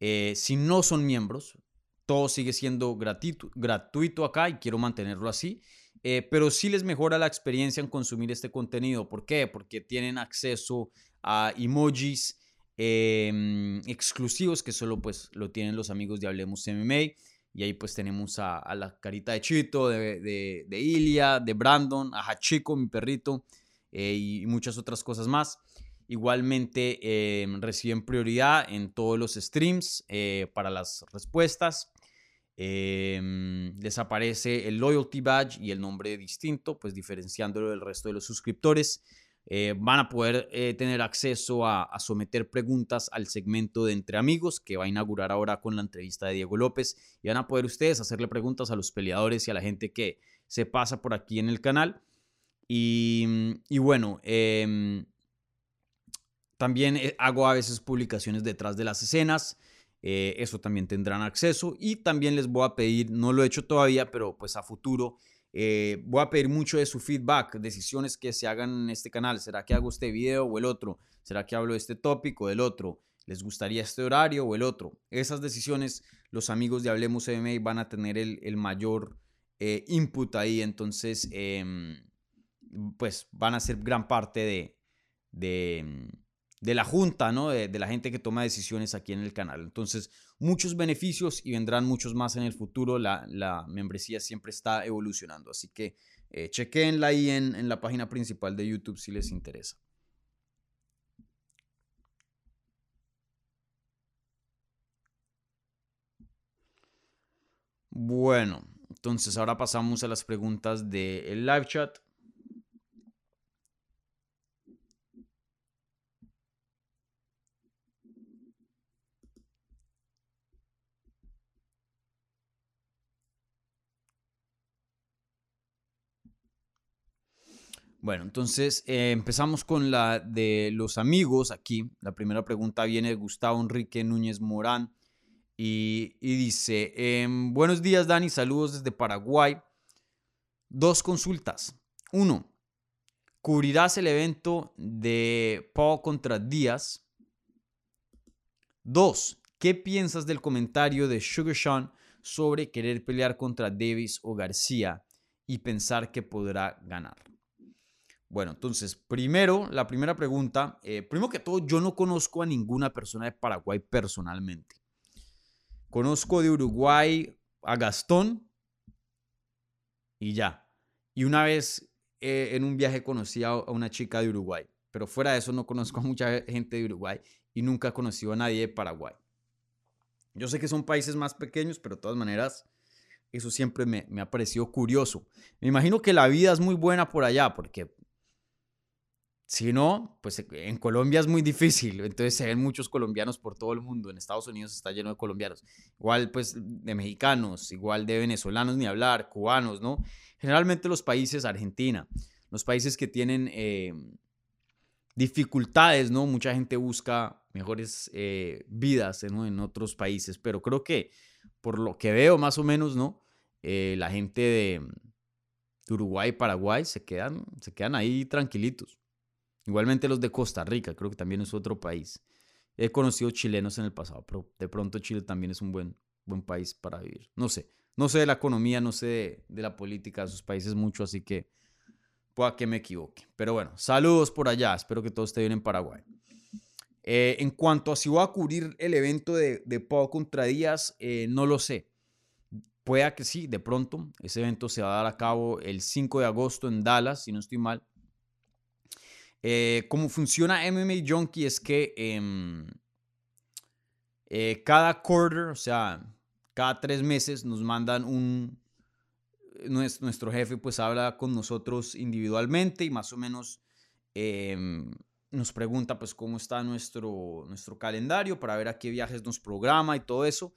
eh, si no son miembros. Todo sigue siendo gratuito, gratuito acá y quiero mantenerlo así. Eh, pero sí les mejora la experiencia en consumir este contenido. ¿Por qué? Porque tienen acceso a emojis em, exclusivos que solo pues lo tienen los amigos de Hablemos MMA. Y ahí pues tenemos a, la carita de Chito, de, de, de, Ilia, de Brandon, a Hachiko, mi perrito, eh, y muchas otras cosas más. Igualmente em, reciben prioridad en todos los streams eh, para las respuestas. Eh, les aparece el loyalty badge y el nombre distinto, pues diferenciándolo del resto de los suscriptores. Eh, van a poder eh, tener acceso a, a, someter preguntas al segmento de Entre Amigos que va a inaugurar ahora con la entrevista de Diego López y van a poder ustedes hacerle preguntas a los peleadores y a la gente que se pasa por aquí en el canal. Y, y bueno, eh, también eh, hago a veces publicaciones detrás de las escenas. Eh, eso también tendrán acceso. Y también les voy a pedir, no lo he hecho todavía, pero pues a futuro eh, voy a pedir mucho de su feedback, decisiones que se hagan en este canal. ¿Será que hago este video o el otro? ¿Será que hablo de este tópico o del otro? ¿Les gustaría este horario o el otro? Esas decisiones los amigos de Hablemos MMA van a tener el, el mayor input ahí. Entonces, eh, pues van a ser gran parte de, de, de la junta, ¿no? De, la gente que toma decisiones aquí en el canal. Entonces, muchos beneficios y vendrán muchos más en el futuro. La, la membresía siempre está evolucionando. Así que eh, chequenla ahí en, en la página principal de YouTube si les interesa. Bueno, entonces ahora pasamos a las preguntas del live chat. Bueno, entonces eh, empezamos con la de los amigos aquí. La primera pregunta viene de Gustavo Enrique Núñez Morán y, dice, eh, buenos días Dani, saludos desde Paraguay. Dos consultas. Uno, ¿cubrirás el evento de Paul contra Díaz? Dos, ¿qué piensas del comentario de Sugar Sean sobre querer pelear contra Davis o García y pensar que podrá ganar? Bueno, entonces, primero, la primera pregunta, eh, primero que todo, yo no conozco a ninguna persona de Paraguay personalmente. Conozco de Uruguay a Gastón y ya. Y una vez eh, en un viaje conocí a, una chica de Uruguay, pero fuera de eso no conozco a mucha gente de Uruguay y nunca he conocido a nadie de Paraguay. Yo sé que son países más pequeños, pero de todas maneras, eso siempre me, me ha parecido curioso. Me imagino que la vida es muy buena por allá, porque si no, pues en Colombia es muy difícil, entonces se ven muchos colombianos por todo el mundo, en Estados Unidos está lleno de colombianos, igual pues de mexicanos, igual de venezolanos ni hablar, cubanos, ¿no? Generalmente los países, Argentina, los países que tienen eh, dificultades, ¿no? Mucha gente busca mejores eh, vidas ¿no? en otros países, pero creo que por lo que veo más o menos, ¿no? Eh, la gente de, Uruguay Paraguay se quedan, se quedan ahí tranquilitos. Igualmente los de Costa Rica, creo que también es otro país. He conocido chilenos en el pasado, pero de pronto Chile también es un buen, buen país para vivir. No sé, no sé de la economía, no sé de, la política de sus países mucho, así que pueda que me equivoque. Pero bueno, saludos por allá, espero que todo esté bien en Paraguay. Eh, en cuanto a si voy a cubrir el evento de, de Pau contra Díaz, eh, no lo sé. Pueda que sí, de pronto. Ese evento se va a dar a cabo el 5 de agosto en Dallas, si no estoy mal. Eh, cómo funciona MMA Junkie es que em, cada quarter, o sea, cada tres meses nos mandan un... Nuestro, jefe pues habla con nosotros individualmente y más o menos em, nos pregunta pues cómo está nuestro, nuestro calendario para ver a qué viajes nos programa y todo eso.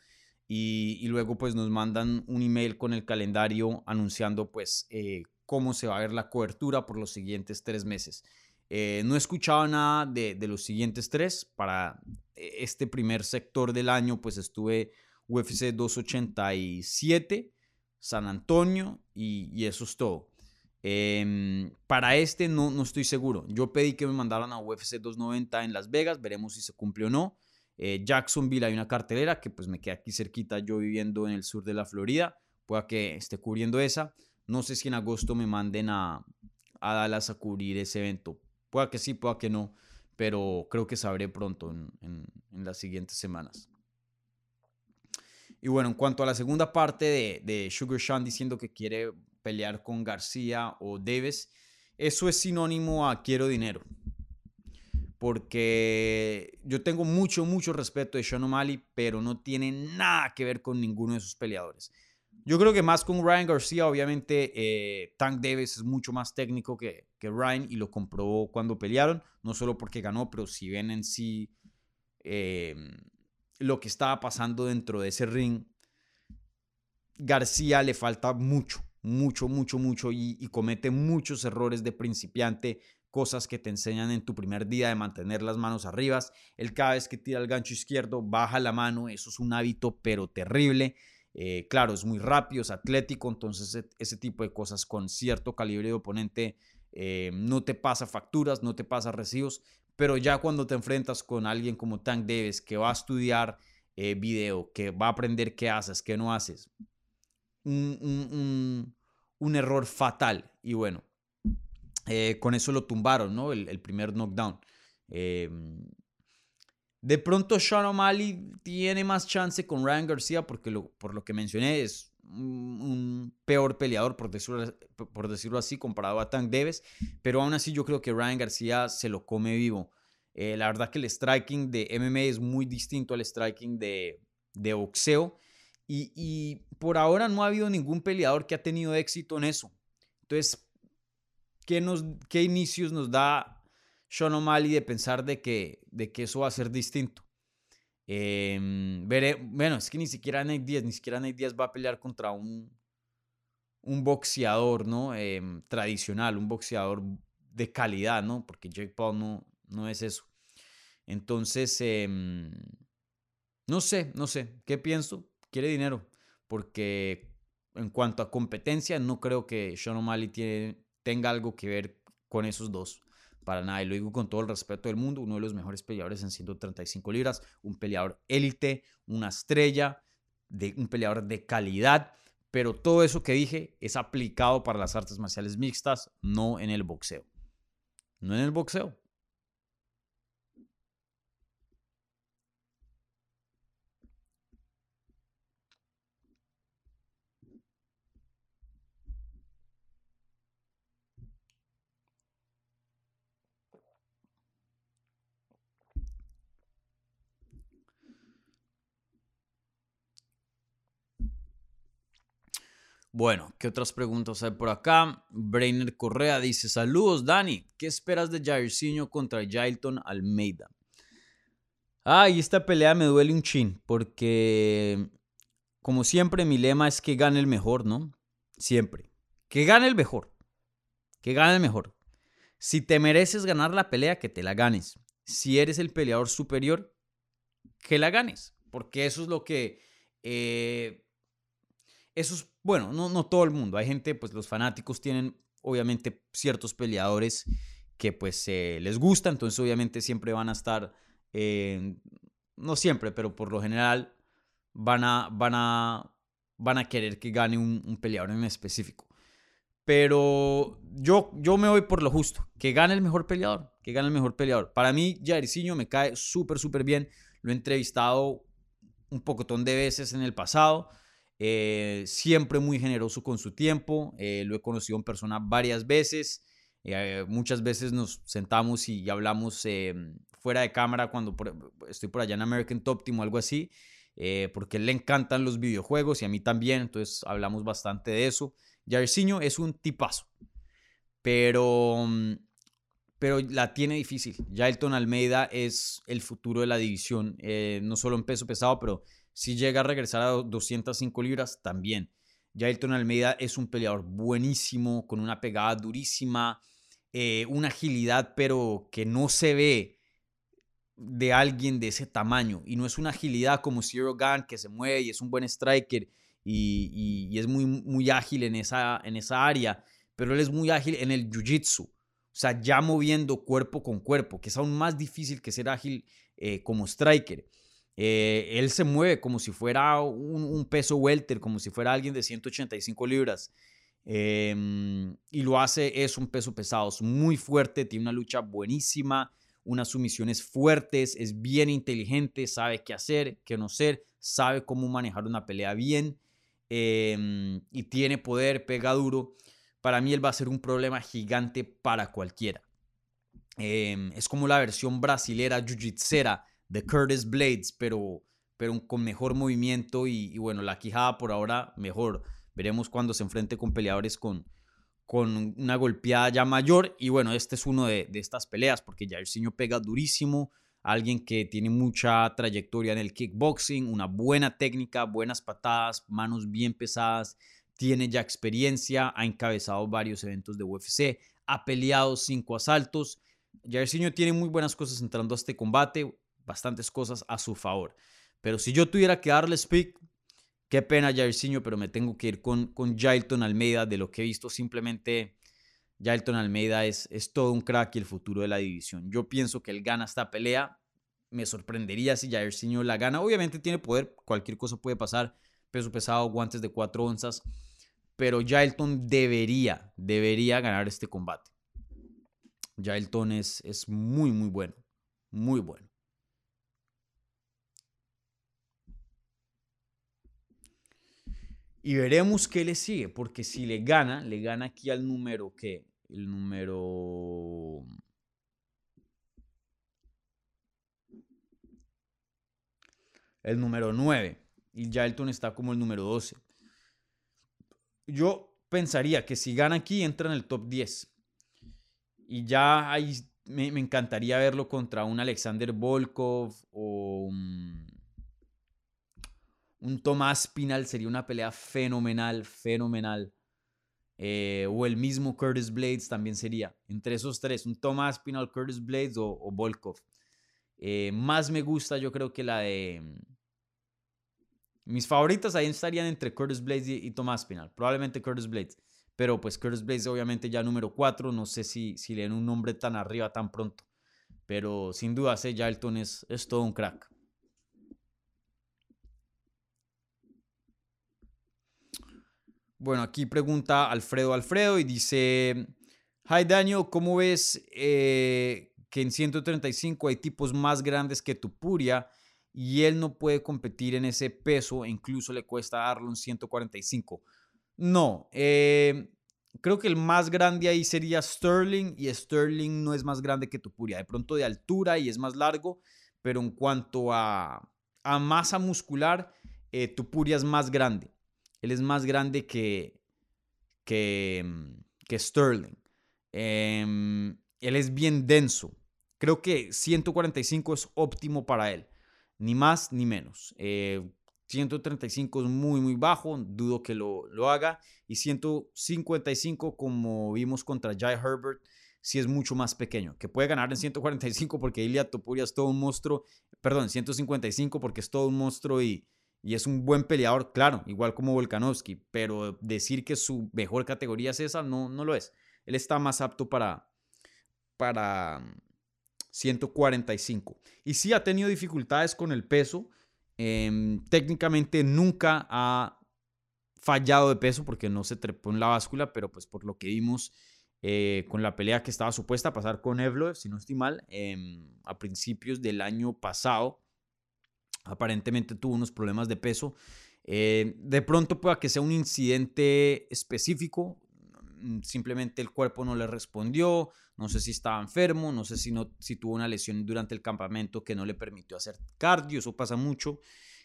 Y, luego pues nos mandan un email con el calendario anunciando pues eh, cómo se va a ver la cobertura por los siguientes tres meses. Eh, no he escuchado nada de, de, los siguientes tres. Para eh, este primer sector del año pues estuve UFC 287, San Antonio y, y eso es todo. Em, para este no, no estoy seguro. Yo pedí que me mandaran a UFC 290 en Las Vegas, veremos si se cumple o no. Eh, Jacksonville hay una cartelera que pues me queda aquí cerquita, yo viviendo en el sur de la Florida, pueda que esté cubriendo esa. No sé si en agosto me manden a, a Dallas a cubrir ese evento. Pueda que sí, pueda que no, pero creo que sabré pronto en, en, las siguientes semanas. Y bueno, en cuanto a la segunda parte de, de Sugar Sean diciendo que quiere pelear con García o Davis, eso es sinónimo a quiero dinero. Porque yo tengo mucho, mucho respeto de Sean O'Malley, pero no tiene nada que ver con ninguno de sus peleadores. Yo creo que más con Ryan García, obviamente eh, Tank Davis es mucho más técnico que, que, Ryan y lo comprobó cuando pelearon, no solo porque ganó, pero si ven en sí eh, lo que estaba pasando dentro de ese ring, García le falta mucho, mucho, mucho, mucho y, comete muchos errores de principiante, cosas que te enseñan en tu primer día de mantener las manos arriba. Él cada vez que tira el gancho izquierdo baja la mano, eso es un hábito pero terrible. Eh, claro, es muy rápido, es atlético, entonces e, ese, tipo de cosas con cierto calibre de oponente eh, no te pasa facturas, no te pasa recibos, pero ya cuando te enfrentas con alguien como Tank Davis que va a estudiar eh, video, que va a aprender qué haces, qué no haces, un, error fatal. Y bueno, con eso lo tumbaron, ¿no? El, primer knockdown. De pronto Sean O'Malley tiene más chance con Ryan García porque por lo que mencioné es un, peor peleador, por decirlo, por decirlo, así, comparado a Tank Davis. Pero aún así yo creo que Ryan García se lo come vivo. Eh, la verdad que el striking de MMA es muy distinto al striking de, de boxeo. Y, por ahora no ha habido ningún peleador que ha tenido éxito en eso. Entonces, ¿qué, nos, qué inicios nos da Sean O'Malley de pensar de que, de que eso va a ser distinto? Em, veré, bueno, es que ni siquiera Nate Diaz, ni siquiera Nate Diaz va a pelear contra un, un boxeador, ¿no? Em, tradicional, un boxeador de calidad, ¿no? Porque Jake Paul no, no es eso. Entonces, em, no sé, no sé, ¿qué pienso? quiere dinero, porque en cuanto a competencia, no creo que Sean O'Malley tiene, tenga algo que ver con esos dos. Para nada, y lo digo con todo el respeto del mundo, uno de los mejores peleadores en 135 libras, un peleador élite, una estrella, un peleador de calidad, pero todo eso que dije es aplicado para las artes marciales mixtas, no en el boxeo. No en el boxeo. Bueno, ¿qué otras preguntas hay por acá? Brainer Correa dice, saludos Dani, ¿qué esperas de Jairzinho contra Jailton Almeida? Ah, y esta pelea me duele un chin, porque como siempre mi lema es que gane el mejor, ¿no? Siempre. Que gane el mejor. Que gane el mejor. Si te mereces ganar la pelea, que te la ganes. Si eres el peleador superior, que la ganes. Porque eso es lo que... Eh, eso es bueno, no, no todo el mundo. Hay gente, pues los fanáticos tienen obviamente ciertos peleadores que pues les gusta, entonces obviamente siempre van a estar, no siempre, pero por lo general van a, van a, van a querer que gane un, un peleador en específico. Pero yo, yo me voy por lo justo, que gane el mejor peleador, que gane el mejor peleador. Para mí, Jairzinho me cae súper, súper bien. Lo he entrevistado un pocotón de veces en el pasado. Eh, siempre muy generoso con su tiempo. Eh, lo he conocido en persona varias veces. Eh, muchas veces nos sentamos y, hablamos fuera de cámara cuando estoy por allá en American Top Team o algo así. porque le encantan los videojuegos y a mí también. Entonces hablamos bastante de eso. Jairzinho es un tipazo. Pero, mm, pero la tiene difícil. Jailton Almeida es el futuro de la división. no solo en peso pesado, pero si llega a regresar a 205 libras, también. Jailton Almeida es un peleador buenísimo, con una pegada durísima, eh, una agilidad, pero que no se ve de alguien de ese tamaño. Y no es una agilidad como Zero Gun, que se mueve y es un buen striker y, es muy, muy ágil en esa, en esa área, pero él es muy ágil en el jiu-jitsu. O sea, ya moviendo cuerpo con cuerpo, que es aún más difícil que ser ágil eh, como striker. Eh, él se mueve como si fuera un, peso welter, como si fuera alguien de 185 libras. Em, y lo hace, es un peso pesado, es muy fuerte, tiene una lucha buenísima, unas sumisiones fuertes, es bien inteligente, sabe qué hacer, qué no hacer, sabe cómo manejar una pelea bien em, y tiene poder, pega duro. Para mí él va a ser un problema gigante para cualquiera. Em, es como la versión brasilera jiu-jitsera de Curtis Blades, pero, pero con mejor movimiento y, bueno, la quijada por ahora mejor. Veremos cuando se enfrente con peleadores con, con una golpeada ya mayor. Y bueno, este es uno de, estas peleas porque Jairzinho pega durísimo. Alguien que tiene mucha trayectoria en el kickboxing, una buena técnica, buenas patadas, manos bien pesadas, tiene ya experiencia, ha encabezado varios eventos de UFC, ha peleado cinco asaltos. Jairzinho tiene muy buenas cosas entrando a este combate bastantes cosas a su favor. Pero si yo tuviera que darle speak, qué pena Jairzinho, pero me tengo que ir con, con Jailton Almeida. De lo que he visto, simplemente Jailton Almeida es, es todo un crack y el futuro de la división. Yo pienso que él gana esta pelea. Me sorprendería si Jairzinho la gana. Obviamente tiene poder, cualquier cosa puede pasar. Peso pesado, guantes de 4 onzas. Pero Jailton debería, debería ganar este combate. Jailton es, es muy, muy bueno. Muy bueno. Y veremos qué le sigue, porque si le gana, le gana aquí al número que, el número... El número 9. Y Jalton está como el número 12. Yo pensaría que si gana aquí, entra en el top 10. Y ya ahí me, encantaría verlo contra un Alexander Volkov o un un Tomás Pinal sería una pelea fenomenal, fenomenal. Eh, o el mismo Curtis Blades también sería. Entre esos tres, un Tomás Pinal, Curtis Blades o, Volkov. Eh, más me gusta, yo creo que la de. Mis favoritas ahí estarían entre Curtis Blades y, Tomás Pinal. Probablemente Curtis Blades. Pero pues Curtis Blades, obviamente, ya número 4. No sé si, si le den un nombre tan arriba tan pronto. Pero sin duda, sé, Elton es, es todo un crack. Bueno, aquí pregunta Alfredo Alfredo y dice, Hi Daniel, ¿cómo ves eh, que en 135 hay tipos más grandes que Tupuria y él no puede competir en ese peso e incluso le cuesta darle un 145? No, eh, creo que el más grande ahí sería Sterling y Sterling no es más grande que Tupuria, de pronto de altura y es más largo, pero en cuanto a, masa muscular, eh, Tupuria es más grande. Él es más grande que, que, mm, que Sterling. Em, él es bien denso. Creo que 145 es óptimo para él. Ni más ni menos. 135 eh, es muy, muy bajo. Dudo que lo, lo, haga. Y 155, como vimos contra Jai Herbert, sí es mucho más pequeño. Que puede ganar en 145 porque Ilya Topuria es todo un monstruo. Perdón, 155 porque es todo un monstruo y y es un buen peleador, claro, igual como Volkanovski, pero decir que su mejor categoría es esa, no, no lo es. Él está más apto para, para 145. Y sí ha tenido dificultades con el peso. Em, técnicamente nunca ha fallado de peso porque no se trepó en la báscula, pero pues por lo que vimos eh, con la pelea que estaba supuesta a pasar con Evlo, si no estoy mal, em, a principios del año pasado, aparentemente tuvo unos problemas de peso. Eh, de pronto pueda que sea un incidente específico, mm, simplemente el cuerpo no le respondió, no sé si estaba enfermo, no sé si, no, si tuvo una lesión durante el campamento que no le permitió hacer cardio, eso pasa mucho,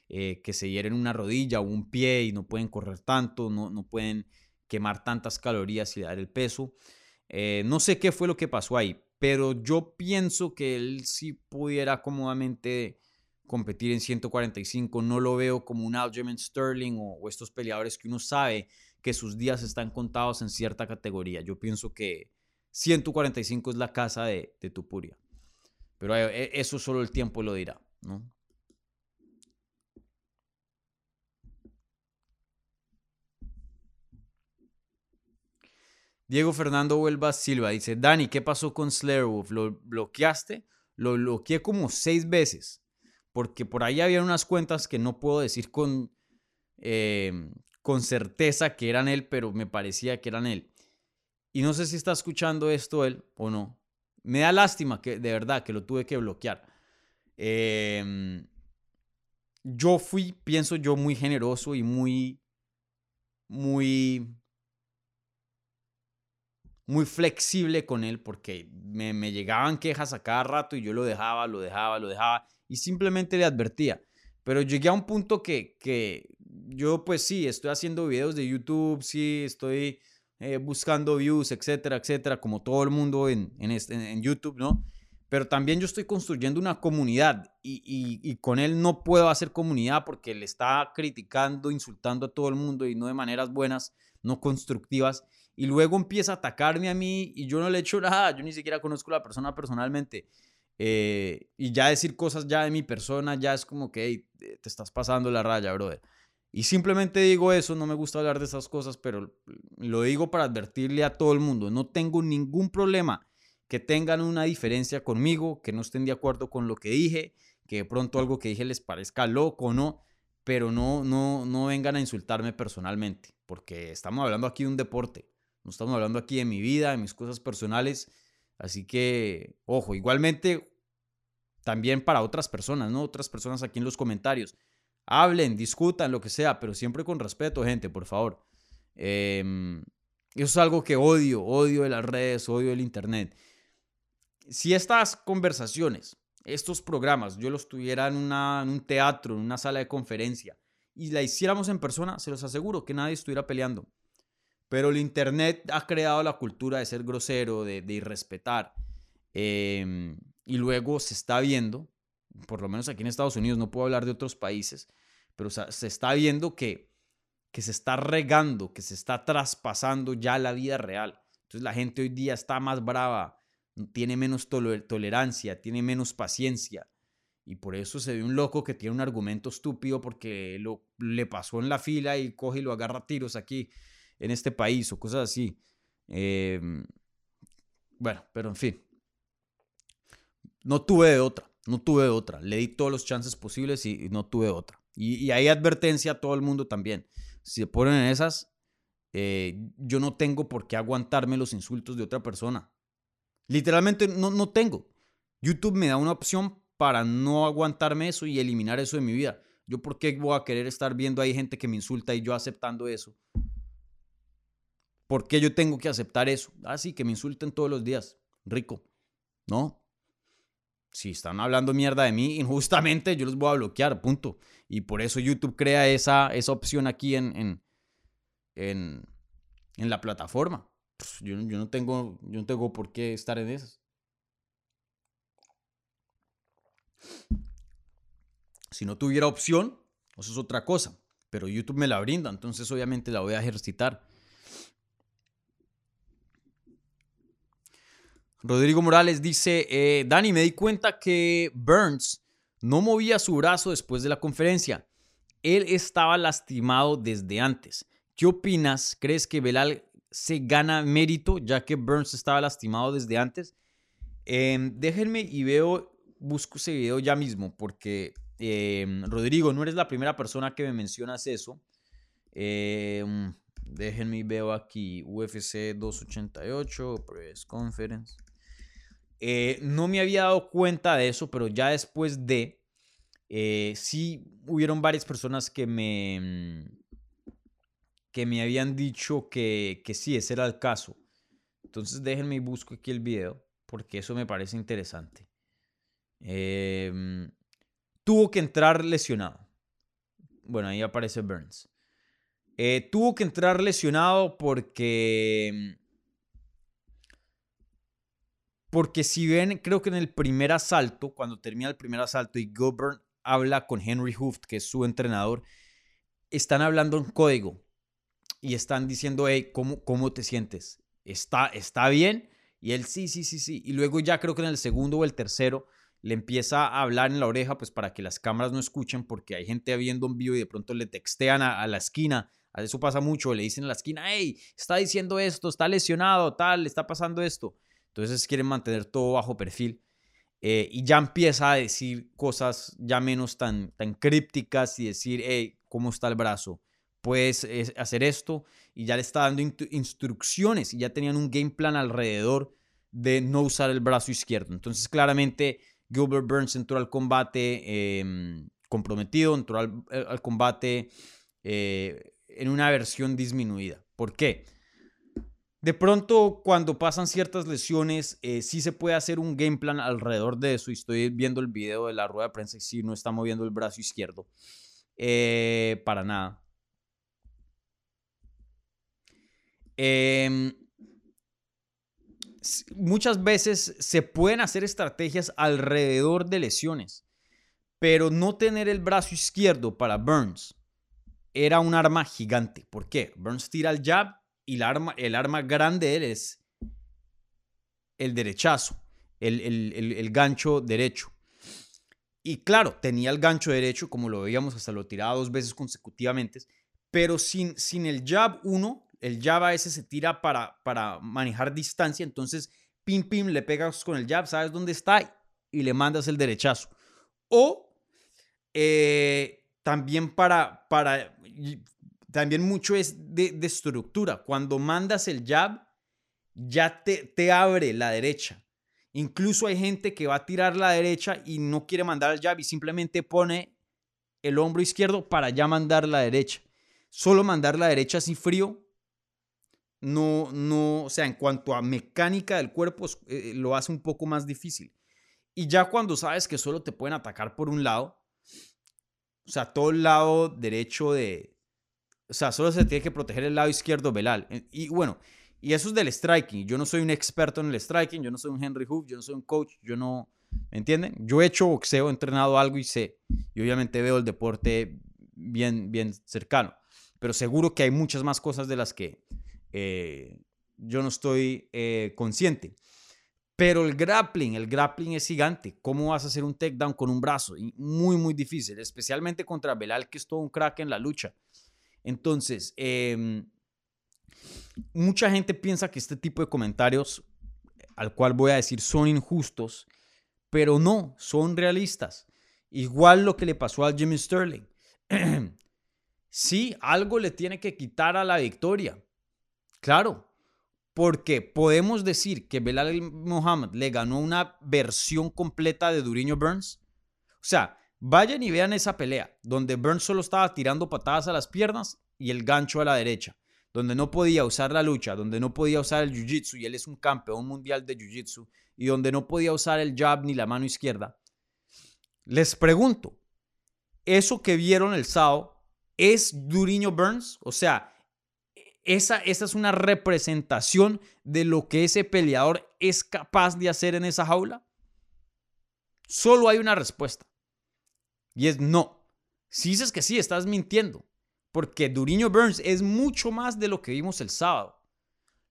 eh, que se hieren una rodilla o un pie y no pueden correr tanto, no, no pueden quemar tantas calorías y dar el peso. Eh, no sé qué fue lo que pasó ahí, pero yo pienso que él sí pudiera cómodamente competir en 145. No lo veo como un Aljamain Sterling o, estos peleadores que uno sabe que sus días están contados en cierta categoría. Yo pienso que 145 es la casa de, de Tupuria. Pero eh, eso solo el tiempo lo dirá, ¿no? Diego Fernando Huelva Silva dice, Dani, ¿qué pasó con Slayerwolf? ¿Lo bloqueaste? Lo bloqueé como seis veces, porque por ahí había unas cuentas que no puedo decir con, em, con certeza que eran él, pero me parecía que eran él. Y no sé si está escuchando esto él o no. Me da lástima que de verdad que lo tuve que bloquear. Em, yo fui, pienso yo, muy generoso y muy, muy muy flexible con él porque me, me, llegaban quejas a cada rato y yo lo dejaba, lo dejaba, lo dejaba y simplemente le advertía. Pero llegué a un punto que, que yo pues sí, estoy haciendo videos de YouTube, sí, estoy eh, buscando views, etcétera, etcétera, como todo el mundo en, en, este, en YouTube, ¿no? Pero también yo estoy construyendo una comunidad y, y, y, con él no puedo hacer comunidad porque le está criticando, insultando a todo el mundo y no de maneras buenas, no constructivas y luego empieza a atacarme a mí y yo no le he hecho nada, yo ni siquiera conozco a la persona personalmente. Eh, y ya decir cosas ya de mi persona ya es como que te estás pasando la raya, brother. Y simplemente digo eso, no me gusta hablar de esas cosas, pero lo digo para advertirle a todo el mundo, no tengo ningún problema que tengan una diferencia conmigo, que no estén de acuerdo con lo que dije, que de pronto algo que dije les parezca loco o no, pero no, no, no vengan a insultarme personalmente, porque estamos hablando aquí de un deporte. No estamos hablando aquí de mi vida, de mis cosas personales. Así que, ojo, igualmente también para otras personas, ¿no? Otras personas aquí en los comentarios. Hablen, discutan, lo que sea, pero siempre con respeto, gente, por favor. Em, eso es algo que odio, odio las redes, odio del Internet. Si estas conversaciones, estos programas, yo los tuviera en, en un teatro, en una sala de conferencia, y la hiciéramos en persona, se los aseguro que nadie estuviera peleando. Pero el Internet ha creado la cultura de ser grosero, de, irrespetar. Em, y luego se está viendo, por lo menos aquí en Estados Unidos, no puedo hablar de otros países, pero se está viendo que, que se está regando, que se está traspasando ya la vida real. Entonces la gente hoy día está más brava, tiene menos tolerancia, tiene menos paciencia. Y por eso se ve un loco que tiene un argumento estúpido porque lo, le pasó en la fila y coge y lo agarra tiros aquí en este país o cosas así. Em, bueno, pero en fin. No tuve otra, no tuve otra. Le di todos los chances posibles y, no tuve otra. Y, hay advertencia a todo el mundo también. Si se ponen en esas, eh, yo no tengo por qué aguantarme los insultos de otra persona. Literalmente no, no tengo. YouTube me da una opción para no aguantarme eso y eliminar eso de mi vida. Yo por qué voy a querer estar viendo ahí gente que me insulta y yo aceptando eso. ¿Por qué yo tengo que aceptar eso? Ah, sí, que me insulten todos los días. Rico. ¿No? Si están hablando mierda de mí, injustamente yo los voy a bloquear, punto. Y por eso YouTube crea esa, esa opción aquí en, en, en, la plataforma. yo, yo, no tengo, yo no tengo por qué estar en esas. Si no tuviera opción, eso es otra cosa. Pero YouTube me la brinda, entonces obviamente la voy a ejercitar. Rodrigo Morales dice, eh, Dani, me di cuenta que Burns no movía su brazo después de la conferencia. Él estaba lastimado desde antes. ¿Qué opinas? ¿Crees que Belal se gana mérito ya que Burns estaba lastimado desde antes? Em, déjenme y veo, busco ese video ya mismo porque em, Rodrigo, no eres la primera persona que me mencionas eso. Mm, déjenme veo aquí UFC 288, Press Conference. Eh, no me había dado cuenta de eso, pero ya después de, eh, sí hubieron varias personas que me, mm, que me habían dicho que, que sí, ese era el caso. Entonces déjenme y busco aquí el video, porque eso me parece interesante. Em, tuvo que entrar lesionado. Bueno, ahí aparece Burns. Eh, tuvo que entrar lesionado porque porque si ven, creo que en el primer asalto, cuando termina el primer asalto y Gilbert habla con Henry Hooft, que es su entrenador, están hablando en código y están diciendo, hey, ¿cómo, cómo te sientes? ¿Está, ¿Está bien? Y él, sí, sí, sí, sí. Y luego ya creo que en el segundo o el tercero le empieza a hablar en la oreja, pues para que las cámaras no escuchen, porque hay gente viendo un vivo y de pronto le textean a, a la esquina. Eso pasa mucho, le dicen a la esquina, hey, está diciendo esto, está lesionado, tal, está pasando esto. Entonces quieren mantener todo bajo perfil. Eh, y ya empieza a decir cosas ya menos tan, tan crípticas y decir, hey, ¿cómo está el brazo? Puedes hacer esto. Y ya le está dando instrucciones y ya tenían un game plan alrededor de no usar el brazo izquierdo. Entonces claramente Gilbert Burns entró al combate em, comprometido, entró al, al combate eh, en una versión disminuida. ¿Por qué? De pronto, cuando pasan ciertas lesiones, eh, sí se puede hacer un game plan alrededor de eso. Y estoy viendo el video de la rueda de prensa y sí no está moviendo el brazo izquierdo. Eh, para nada. Em, muchas veces se pueden hacer estrategias alrededor de lesiones, pero no tener el brazo izquierdo para Burns era un arma gigante. ¿Por qué? Burns tira el jab y el arma, el arma grande de él es el derechazo, el, gancho derecho. Y claro, tenía el gancho derecho, como lo veíamos, hasta lo tiraba dos veces consecutivamente, pero sin, sin el jab uno, el jab a ese se tira para, para manejar distancia, entonces pim pim le pegas con el jab, sabes dónde está y le mandas el derechazo. O eh, también para, para también mucho es de, estructura. Cuando mandas el jab, ya te, te abre la derecha. Incluso hay gente que va a tirar la derecha y no quiere mandar el jab y simplemente pone el hombro izquierdo para ya mandar la derecha. Solo mandar la derecha así frío, no, no, o sea, en cuanto a mecánica del cuerpo, eh, lo hace un poco más difícil. Y ya cuando sabes que solo te pueden atacar por un lado, o sea, todo el lado derecho de, o sea, solo se tiene que proteger el lado izquierdo velal. Eh, y bueno, y eso es del striking. Yo no soy un experto en el striking, yo no soy un Henry Hoof, yo no soy un coach, yo no... ¿Me entienden? Yo he hecho boxeo, he entrenado algo y sé. Y obviamente veo el deporte bien, bien cercano. Pero seguro que hay muchas más cosas de las que eh, yo no estoy eh, consciente. Pero el grappling, el grappling es gigante. ¿Cómo vas a hacer un takedown con un brazo? muy, muy difícil, especialmente contra Belal, que es todo un crack en la lucha. Entonces, em, mucha gente piensa que este tipo de comentarios, al cual voy a decir, son injustos, pero no, son realistas. Igual lo que le pasó al Jimmy Sterling. sí, algo le tiene que quitar a la victoria. Claro, porque podemos decir que Belal Muhammad le ganó una versión completa de Duriño Burns. O sea, Vayan y vean esa pelea, donde Burns solo estaba tirando patadas a las piernas y el gancho a la derecha, donde no podía usar la lucha, donde no podía usar el jiu-jitsu y él es un campeón mundial de jiu-jitsu y donde no podía usar el jab ni la mano izquierda. Les pregunto, ¿eso que vieron el sábado es Duriño Burns? O sea, esa, esa es una representación de lo que ese peleador es capaz de hacer en esa jaula. Solo hay una respuesta. Y es no. Si dices que sí, estás mintiendo. Porque Duriño Burns es mucho más de lo que vimos el sábado.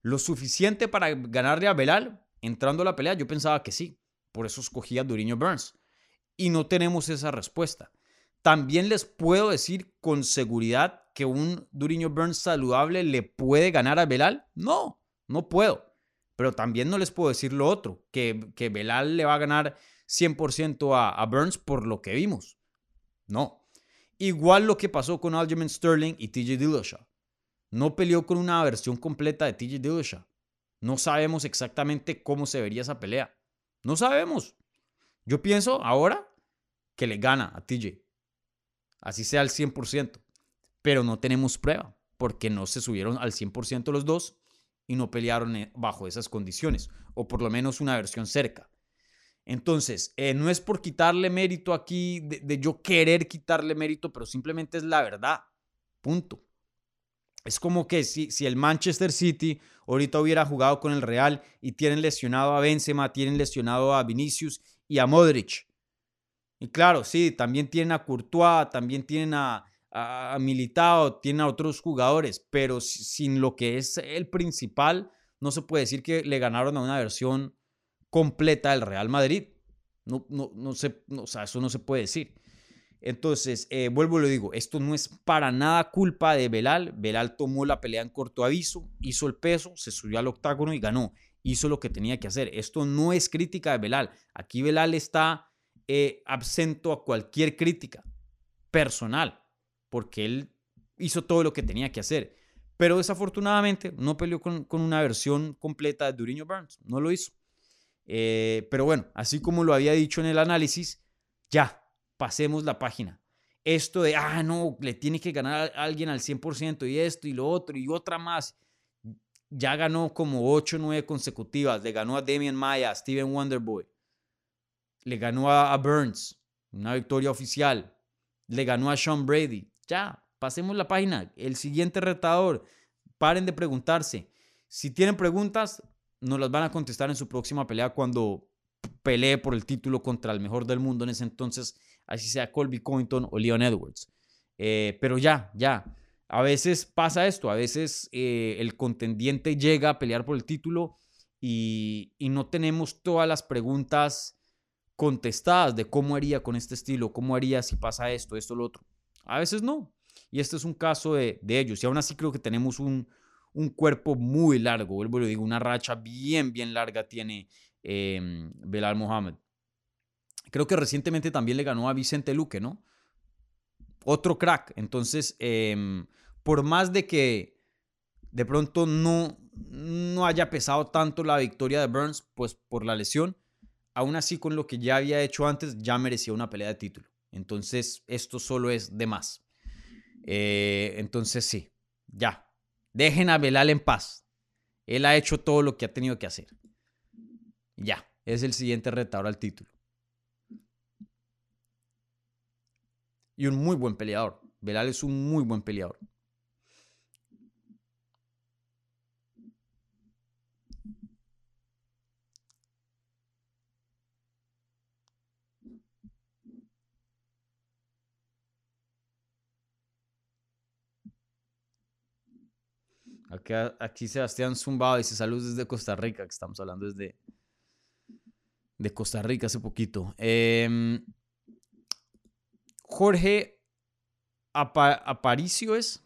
Lo suficiente para ganarle a Belal entrando a la pelea, yo pensaba que sí. Por eso escogí a Duriño Burns. Y no tenemos esa respuesta. También les puedo decir con seguridad que un Duriño Burns saludable le puede ganar a Belal. No, no puedo. Pero también no les puedo decir lo otro, que, que Belal le va a ganar 100% a Burns por lo que vimos. No. Igual lo que pasó con Aljamain Sterling y TJ Dillashaw. No peleó con una versión completa de TJ Dillashaw. No sabemos exactamente cómo se vería esa pelea. No sabemos. Yo pienso ahora que le gana a TJ. Así sea al 100%. Pero no tenemos prueba porque no se subieron al 100% los dos y no pelearon eh, bajo esas condiciones. O por lo menos una versión cerca. Entonces, eh, no es por quitarle mérito aquí, de, yo querer quitarle mérito, pero simplemente es la verdad. Punto. Es como que si, si, el Manchester City ahorita hubiera jugado con el Real y tienen lesionado a Benzema, tienen lesionado a Vinicius y a Modric. Y claro, sí, también tienen a Courtois, también tienen a, a Militao, tienen a otros jugadores, pero sin lo que es el principal, no se puede decir que le ganaron a una versión completa del Real Madrid. No, no, no sé, o sea, eso no se puede decir. Entonces, eh, vuelvo y lo digo, esto no es para nada culpa de Belal. Belal tomó la pelea en corto aviso, hizo el peso, se subió al octágono y ganó. Hizo lo que tenía que hacer. Esto no es crítica de Belal. Aquí Belal está eh, absento a cualquier crítica personal, porque él hizo todo lo que tenía que hacer. Pero desafortunadamente no peleó con, con una versión completa de Duriño Burns. No lo hizo. Eh, pero bueno, así como lo había dicho en el análisis, ya, pasemos la página. Esto de, ah, no, le tiene que ganar a alguien al 100% y esto y lo otro y otra más. Ya ganó como 8 o 9 consecutivas. Le ganó a Damian Maya, a Steven Wonderboy. Le ganó a, Burns, una victoria oficial. Le ganó a Sean Brady. Ya, pasemos la página. El siguiente retador. Paren de preguntarse. Si tienen preguntas, nos las van a contestar en su próxima pelea cuando pelee por el título contra el mejor del mundo en ese entonces, así sea Colby Covington o Leon Edwards. Eh, pero ya, ya. A veces pasa esto, a veces eh, el contendiente llega a pelear por el título y, y, no tenemos todas las preguntas contestadas de cómo haría con este estilo, cómo haría si pasa esto, esto, lo otro. A veces no. Y este es un caso de, de ellos. Y aún así creo que tenemos un, un cuerpo muy largo, vuelvo y digo, una racha bien, bien larga tiene eh, Belal Mohamed. Creo que recientemente también le ganó a Vicente Luque, ¿no? Otro crack. Entonces, em, por más de que de pronto no, no haya pesado tanto la victoria de Burns, pues por la lesión, aún así con lo que ya había hecho antes, ya merecía una pelea de título. Entonces, esto solo es de más. Eh, entonces, sí, ya, Dejen a Belal en paz. Él ha hecho todo lo que ha tenido que hacer. Ya, es el siguiente retador al título. Y un muy buen peleador. Belal es un muy buen peleador. Aquí, Sebastián Zumbado dice saludos desde Costa Rica, que estamos hablando desde de Costa Rica hace poquito. Em, Jorge Aparicio es.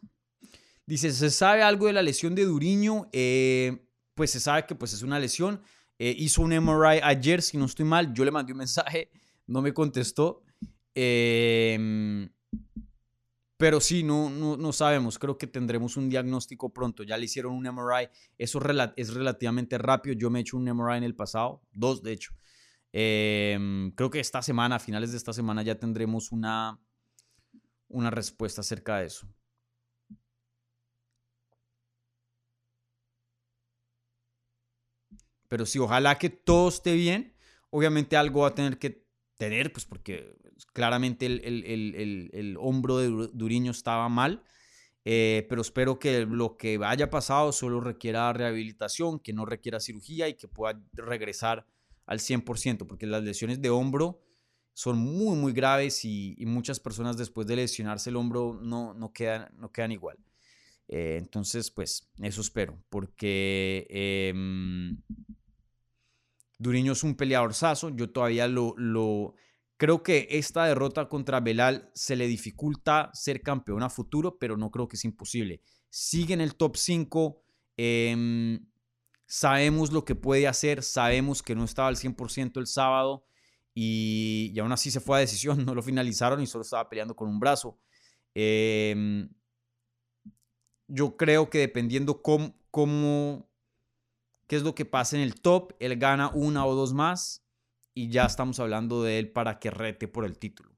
Dice, ¿se sabe algo de la lesión de Duriño? Eh, pues se sabe que pues, es una lesión. Eh, hizo un MRI ayer, si no estoy mal. Yo le mandé un mensaje, no me contestó. Eh, pero sí, no, no, sabemos. Creo que tendremos un diagnóstico pronto. Ya le hicieron un MRI. Eso es relativamente rápido. Yo me he hecho un MRI en el pasado, dos de hecho. Em, creo que esta semana, a finales de esta semana, ya tendremos una, una respuesta acerca de eso. Pero sí, ojalá que todo esté bien. Obviamente algo va a tener que tener, pues porque claramente el, hombro de Duriño estaba mal, eh, pero espero que lo que haya pasado solo requiera rehabilitación, que no requiera cirugía y que pueda regresar al 100%, porque las lesiones de hombro son muy, muy graves y, muchas personas después de lesionarse el hombro no, no, quedan, no quedan igual. Eh, entonces, pues eso espero, porque em, Duriño es un peleador saso, yo todavía lo, Creo que esta derrota contra Belal se le dificulta ser campeón a futuro, pero no creo que es imposible. Sigue en el top 5. Em, sabemos lo que puede hacer. Sabemos que no estaba al 100% el sábado. Y, aún así se fue a decisión. No lo finalizaron y solo estaba peleando con un brazo. Em, yo creo que dependiendo cómo, cómo, qué es lo que pasa en el top, él gana una o dos más y ya estamos hablando de él para que rete por el título.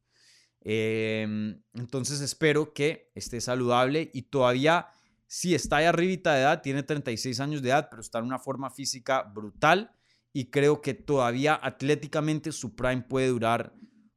Em, entonces espero que esté saludable y todavía, si está ahí arribita de edad, tiene 36 años de edad, pero está en una forma física brutal y creo que todavía atléticamente su prime puede durar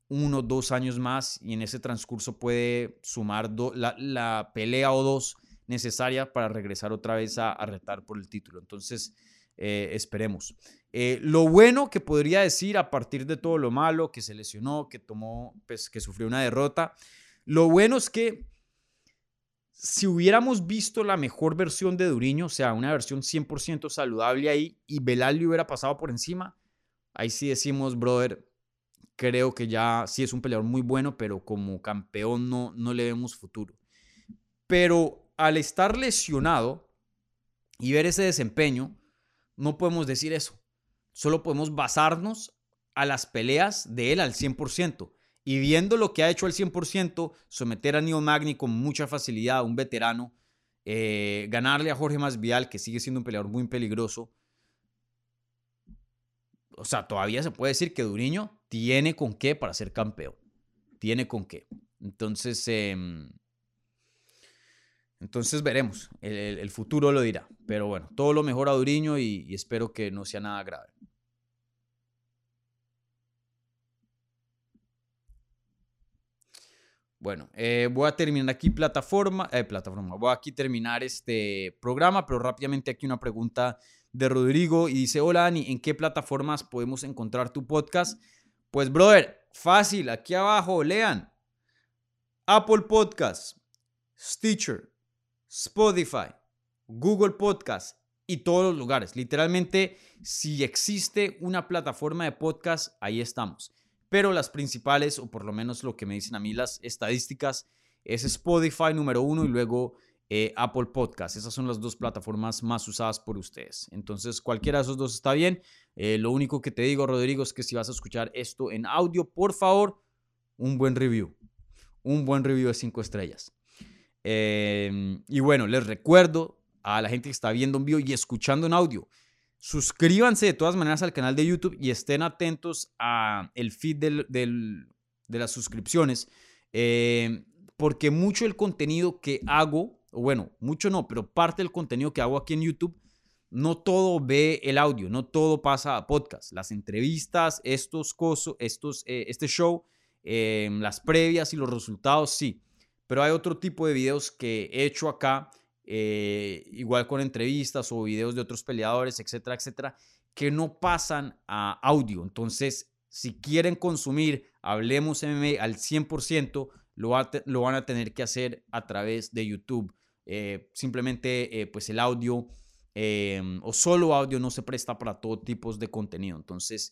uno o dos años más y en ese transcurso puede sumar la, pelea o dos necesaria para regresar otra vez a, retar por el título. Entonces, eh, esperemos. Eh, lo bueno que podría decir a partir de todo lo malo, que se lesionó, que tomó, pues, que sufrió una derrota, lo bueno es que si hubiéramos visto la mejor versión de Duriño, o sea, una versión 100% saludable ahí, y Belal le hubiera pasado por encima, ahí sí decimos, brother, creo que ya sí es un peleador muy bueno, pero como campeón no, no le vemos futuro. Pero al estar lesionado y ver ese desempeño, no podemos decir eso. Solo podemos basarnos a las peleas de él al 100%. Y viendo lo que ha hecho al 100%, someter a Neil Magni con mucha facilidad, un veterano, eh, ganarle a Jorge Masvidal, que sigue siendo un peleador muy peligroso. O sea, todavía se puede decir que Duriño tiene con qué para ser campeón. Tiene con qué. Entonces, em, entonces veremos. El, futuro lo dirá. Pero bueno, todo lo mejor a Duriño y, espero que no sea nada grave. Bueno, eh, voy a terminar aquí plataforma, eh, plataforma, voy a aquí terminar este programa, pero rápidamente aquí una pregunta de Rodrigo y dice, hola Ani, ¿en qué plataformas podemos encontrar tu podcast? Pues brother, fácil, aquí abajo, lean. Apple Podcast, Stitcher, Spotify, Google Podcast y todos los lugares. Literalmente, si existe una plataforma de podcast, ahí estamos pero las principales, o por lo menos lo que me dicen a mí las estadísticas, es Spotify número uno y luego eh, Apple Podcast. Esas son las dos plataformas más usadas por ustedes. Entonces, cualquiera de esos dos está bien. Eh, lo único que te digo, Rodrigo, es que si vas a escuchar esto en audio, por favor, un buen review. Un buen review de cinco estrellas. Em, y bueno, les recuerdo a la gente que está viendo en vivo y escuchando en audio. Suscríbanse de todas maneras al canal de YouTube y estén atentos a el feed de las suscripciones, eh, porque mucho el contenido que hago, bueno, mucho no, pero parte del contenido que hago aquí en YouTube, no todo ve el audio, no todo pasa a podcast. Las entrevistas, estos cosos, estos, eh, este show, eh, las previas y los resultados, sí. Pero hay otro tipo de videos que he hecho acá eh, igual con entrevistas o videos de otros peleadores, etcétera, etcétera, que no pasan a audio. Entonces, si quieren consumir Hablemos MMA al 100%, lo, lo van a tener que hacer a través de YouTube. Eh, simplemente, eh, pues el audio o solo audio no se presta para todo tipo de contenido. Entonces,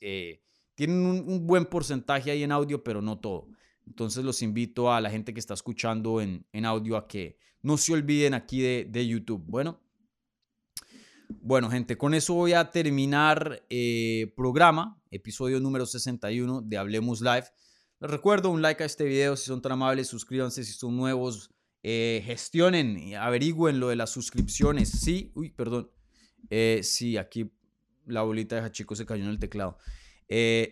tienen un, buen porcentaje ahí en audio, pero no todo. Entonces, los invito a la gente que está escuchando en, en audio a que no se olviden aquí de, YouTube. Bueno, bueno, gente, con eso voy a terminar eh, programa, episodio número 61 de Hablemos Live. Les recuerdo un like a este video si son tan amables, suscríbanse si son nuevos, eh, gestionen, averigüen lo de las suscripciones. Sí, uy, perdón. Eh, sí, aquí la bolita de Hachico se cayó en el teclado.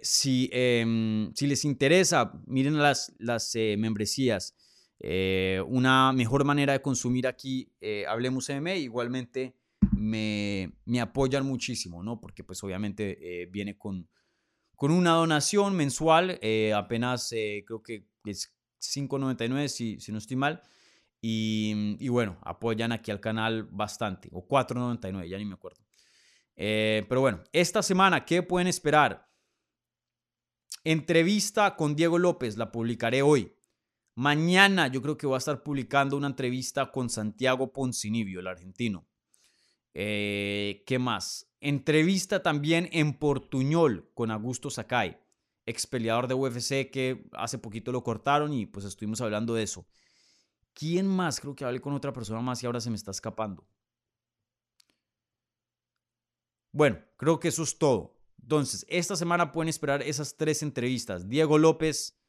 Si, em, si les interesa, miren las, las membresías. Eh, una mejor manera de consumir aquí eh, Hablemos MM igualmente me, me, apoyan muchísimo, ¿no? Porque pues obviamente eh, viene con, con una donación mensual, apenas creo que es 5.99 si, si no estoy mal. Y, y, bueno, apoyan aquí al canal bastante, o 4.99, ya ni me acuerdo. pero bueno, esta semana, ¿qué pueden esperar? Entrevista con Diego López, la publicaré hoy. Mañana yo creo que voy a estar publicando una entrevista con Santiago Poncinibio, el argentino. Eh, ¿Qué más? Entrevista también en Portuñol con Augusto Sakai, ex peleador de UFC que hace poquito lo cortaron y pues estuvimos hablando de eso. ¿Quién más? Creo que hablé con otra persona más y ahora se me está escapando. Bueno, creo que eso es todo. Entonces, esta semana pueden esperar esas tres entrevistas. Diego López,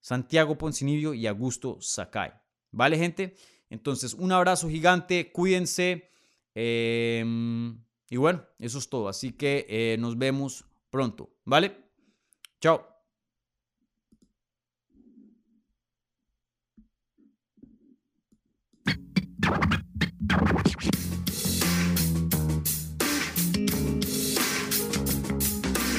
Santiago Poncinibio y Augusto Sakai. ¿Vale, gente? Entonces, un abrazo gigante, cuídense. Em, y bueno, eso es todo. Así que eh, nos vemos pronto. ¿Vale? Chao.